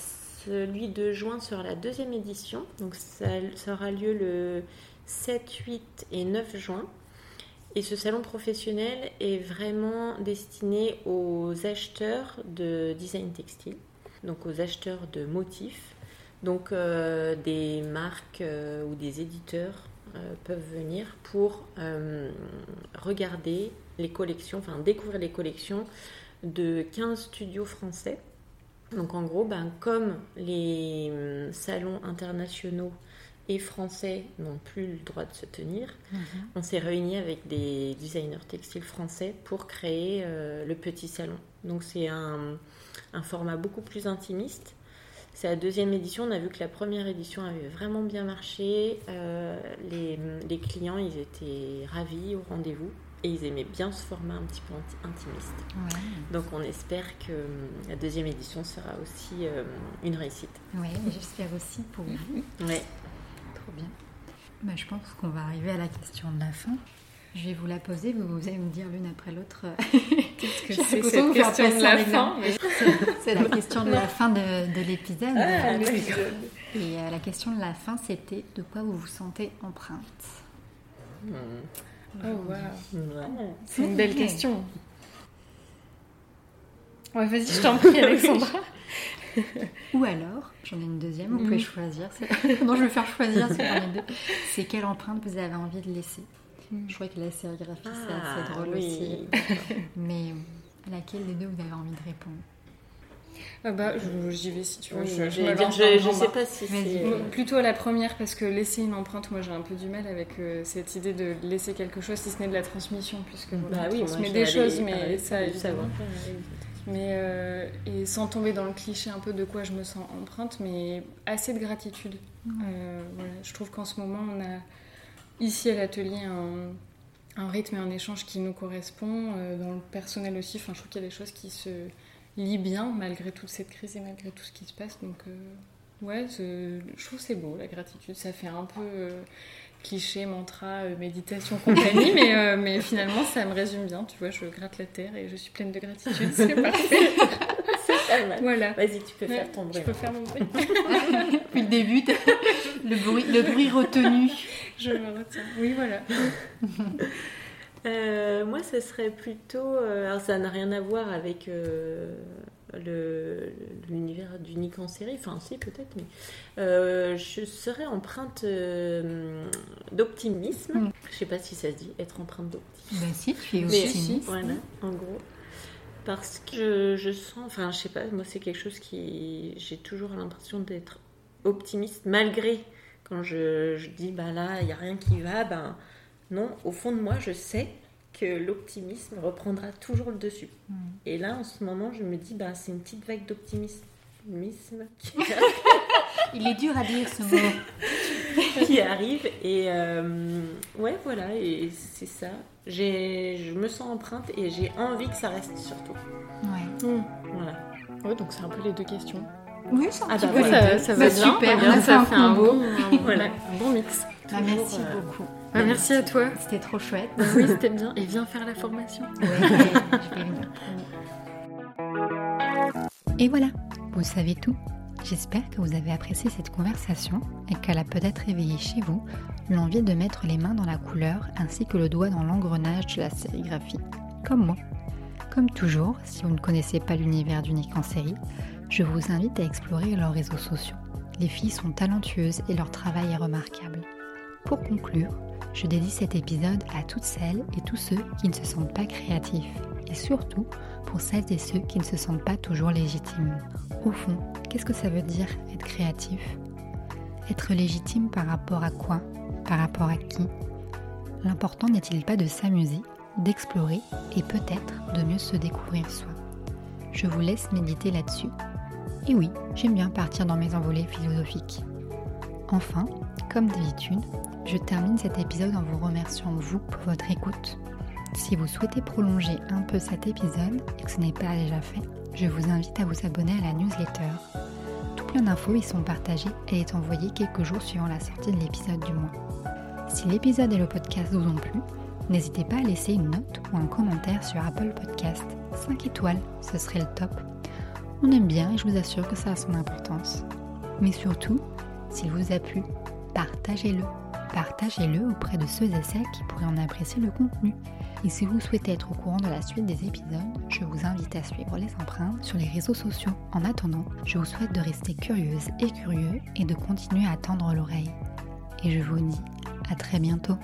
celui de juin sera la deuxième édition, donc ça, aura lieu le 7, 8 et 9 juin. Et ce salon professionnel est vraiment destiné aux acheteurs de design textile, donc aux acheteurs de motifs. Donc euh, des marques euh, ou des éditeurs euh, peuvent venir pour regarder les collections, enfin découvrir les collections de 15 studios français. Donc en gros, ben, comme les hum, salons internationaux et français n'ont plus le droit de se tenir, Mhm. on s'est réunis avec des designers textiles français pour créer euh, le petit salon. Donc c'est un, un format beaucoup plus intimiste. C'est la deuxième édition. On a vu que la première édition avait vraiment bien marché. Euh, les, les clients, ils étaient ravis au rendez-vous et ils aimaient bien ce format un petit peu intimiste. Ouais, Donc on espère que hum, la deuxième édition sera aussi euh, une réussite. ouais, j'espère aussi pour vous. [LAUGHS] Ouais. Trop bien. Bah, je pense qu'on va arriver à la question de la fin. Je vais vous la poser, vous, vous allez me dire l'une après l'autre. [LAUGHS] Qu'est-ce que c'est cette vous question de la fin mais- C'est- la question de la fin de, de l'épisode. Ah, Et euh, la question de la fin, c'était de quoi vous vous sentez empreinte? Hum, Oh, wow. ouais. C'est une belle question. Ouais, vas-y, je t'en [LAUGHS] prie, Alexandra. Ou alors, j'en ai une deuxième, vous pouvez Mhm. choisir. c'est- [LAUGHS] non, je vais faire choisir, c'est quelle empreinte vous avez envie de laisser Je crois que la sérigraphie, c'est assez Ah, drôle oui. aussi. [LAUGHS] Mais à laquelle des deux vous avez envie de répondre? Ah bah, j'y vais si tu veux. Oui, je, je dire, sais pas si c'est. Plutôt à la première parce que laisser une empreinte, moi j'ai un peu du mal avec euh, cette idée de laisser quelque chose si ce n'est de la transmission, puisque voilà, Bah on oui, transmet je des choses, mais ça. Mais euh, et sans tomber dans le cliché un peu de quoi je me sens empreinte, mais assez de gratitude. Euh, voilà, je trouve qu'en ce moment on a ici à l'atelier un, un rythme et un échange qui nous correspond, dans le personnel aussi. Enfin, je trouve qu'il y a des choses qui se lient bien malgré toute cette crise et malgré tout ce qui se passe. Donc, ouais, je trouve c'est beau la gratitude. Ça fait un peu cliché, mantra, méditation, compagnie, [LAUGHS] mais, mais finalement ça me résume bien. Tu vois, je gratte la terre et je suis pleine de gratitude. C'est [LAUGHS] parfait. Voilà. Vas-y, tu peux faire ton bruit. Je peux faire mon bruit. [LAUGHS] Depuis le début, le bruit, le bruit retenu. Je me retiens. Oui, voilà. Euh, moi, ce serait plutôt. Euh, alors, ça n'a rien à voir avec euh, l'univers du Nick en série. Enfin, si, peut-être, mais. je serais empreinte d'optimisme. Mm. Je ne sais pas si ça se dit, être empreinte d'optimisme. Ben, si, tu es optimiste. voilà, en gros. Parce que je, sens, enfin je sais pas, moi c'est quelque chose qui, j'ai toujours l'impression d'être optimiste malgré quand je, je dis bah là il y a rien qui va, ben non, au fond de moi je sais que l'optimisme reprendra toujours le dessus. Hmm. Et là en ce moment je me dis bah c'est une petite vague d'optimisme. [LAUGHS] [LAUGHS] il est dur à dire ce mot. [LAUGHS] qui arrive et euh, ouais voilà et c'est ça je me sens empreinte et j'ai envie que ça reste surtout. Ouais. Mmh. Voilà. Ouais, donc c'est un peu les deux questions. Oui, ça, ah bah ça, ça va bah, bien. Super, ça, fait un, bon, voilà, un bon mix. Bah, merci euh, beaucoup. Bah, merci à toi. C'était trop chouette. [LAUGHS] oui, c'était bien. Et viens faire la formation. Ouais, je vais venir. Et voilà, vous savez tout. J'espère que vous avez apprécié cette conversation et qu'elle a peut-être éveillé chez vous l'envie de mettre les mains dans la couleur ainsi que le doigt dans l'engrenage de la sérigraphie, comme moi. Comme toujours, si vous ne connaissez pas l'univers d'Unique en série, je vous invite à explorer leurs réseaux sociaux. Les filles sont talentueuses et leur travail est remarquable. Pour conclure, je dédie cet épisode à toutes celles et tous ceux qui ne se sentent pas créatifs et surtout pour celles et ceux qui ne se sentent pas toujours légitimes. Au fond, qu'est-ce que ça veut dire être créatif? Être légitime par rapport à quoi? Par rapport à qui? L'important n'est-il pas de s'amuser, d'explorer et peut-être de mieux se découvrir soi? Je vous laisse méditer là-dessus. Et oui, j'aime bien partir dans mes envolées philosophiques. Enfin, comme d'habitude, je termine cet épisode en vous remerciant vous pour votre écoute. Si vous souhaitez prolonger un peu cet épisode et que ce n'est pas déjà fait, je vous invite à vous abonner à la newsletter. Tout plein d'infos y sont partagées et est envoyé quelques jours suivant la sortie de l'épisode du mois. Si l'épisode et le podcast vous ont plu, n'hésitez pas à laisser une note ou un commentaire sur Apple Podcast. 5 étoiles, ce serait le top. On aime bien et je vous assure que ça a son importance. Mais surtout, s'il vous a plu, partagez-le partagez-le auprès de ceux et celles qui pourraient en apprécier le contenu. Et si vous souhaitez être au courant de la suite des épisodes, je vous invite à suivre les empreintes sur les réseaux sociaux. En attendant, je vous souhaite de rester curieuse et curieux et de continuer à tendre l'oreille. Et je vous dis à très bientôt.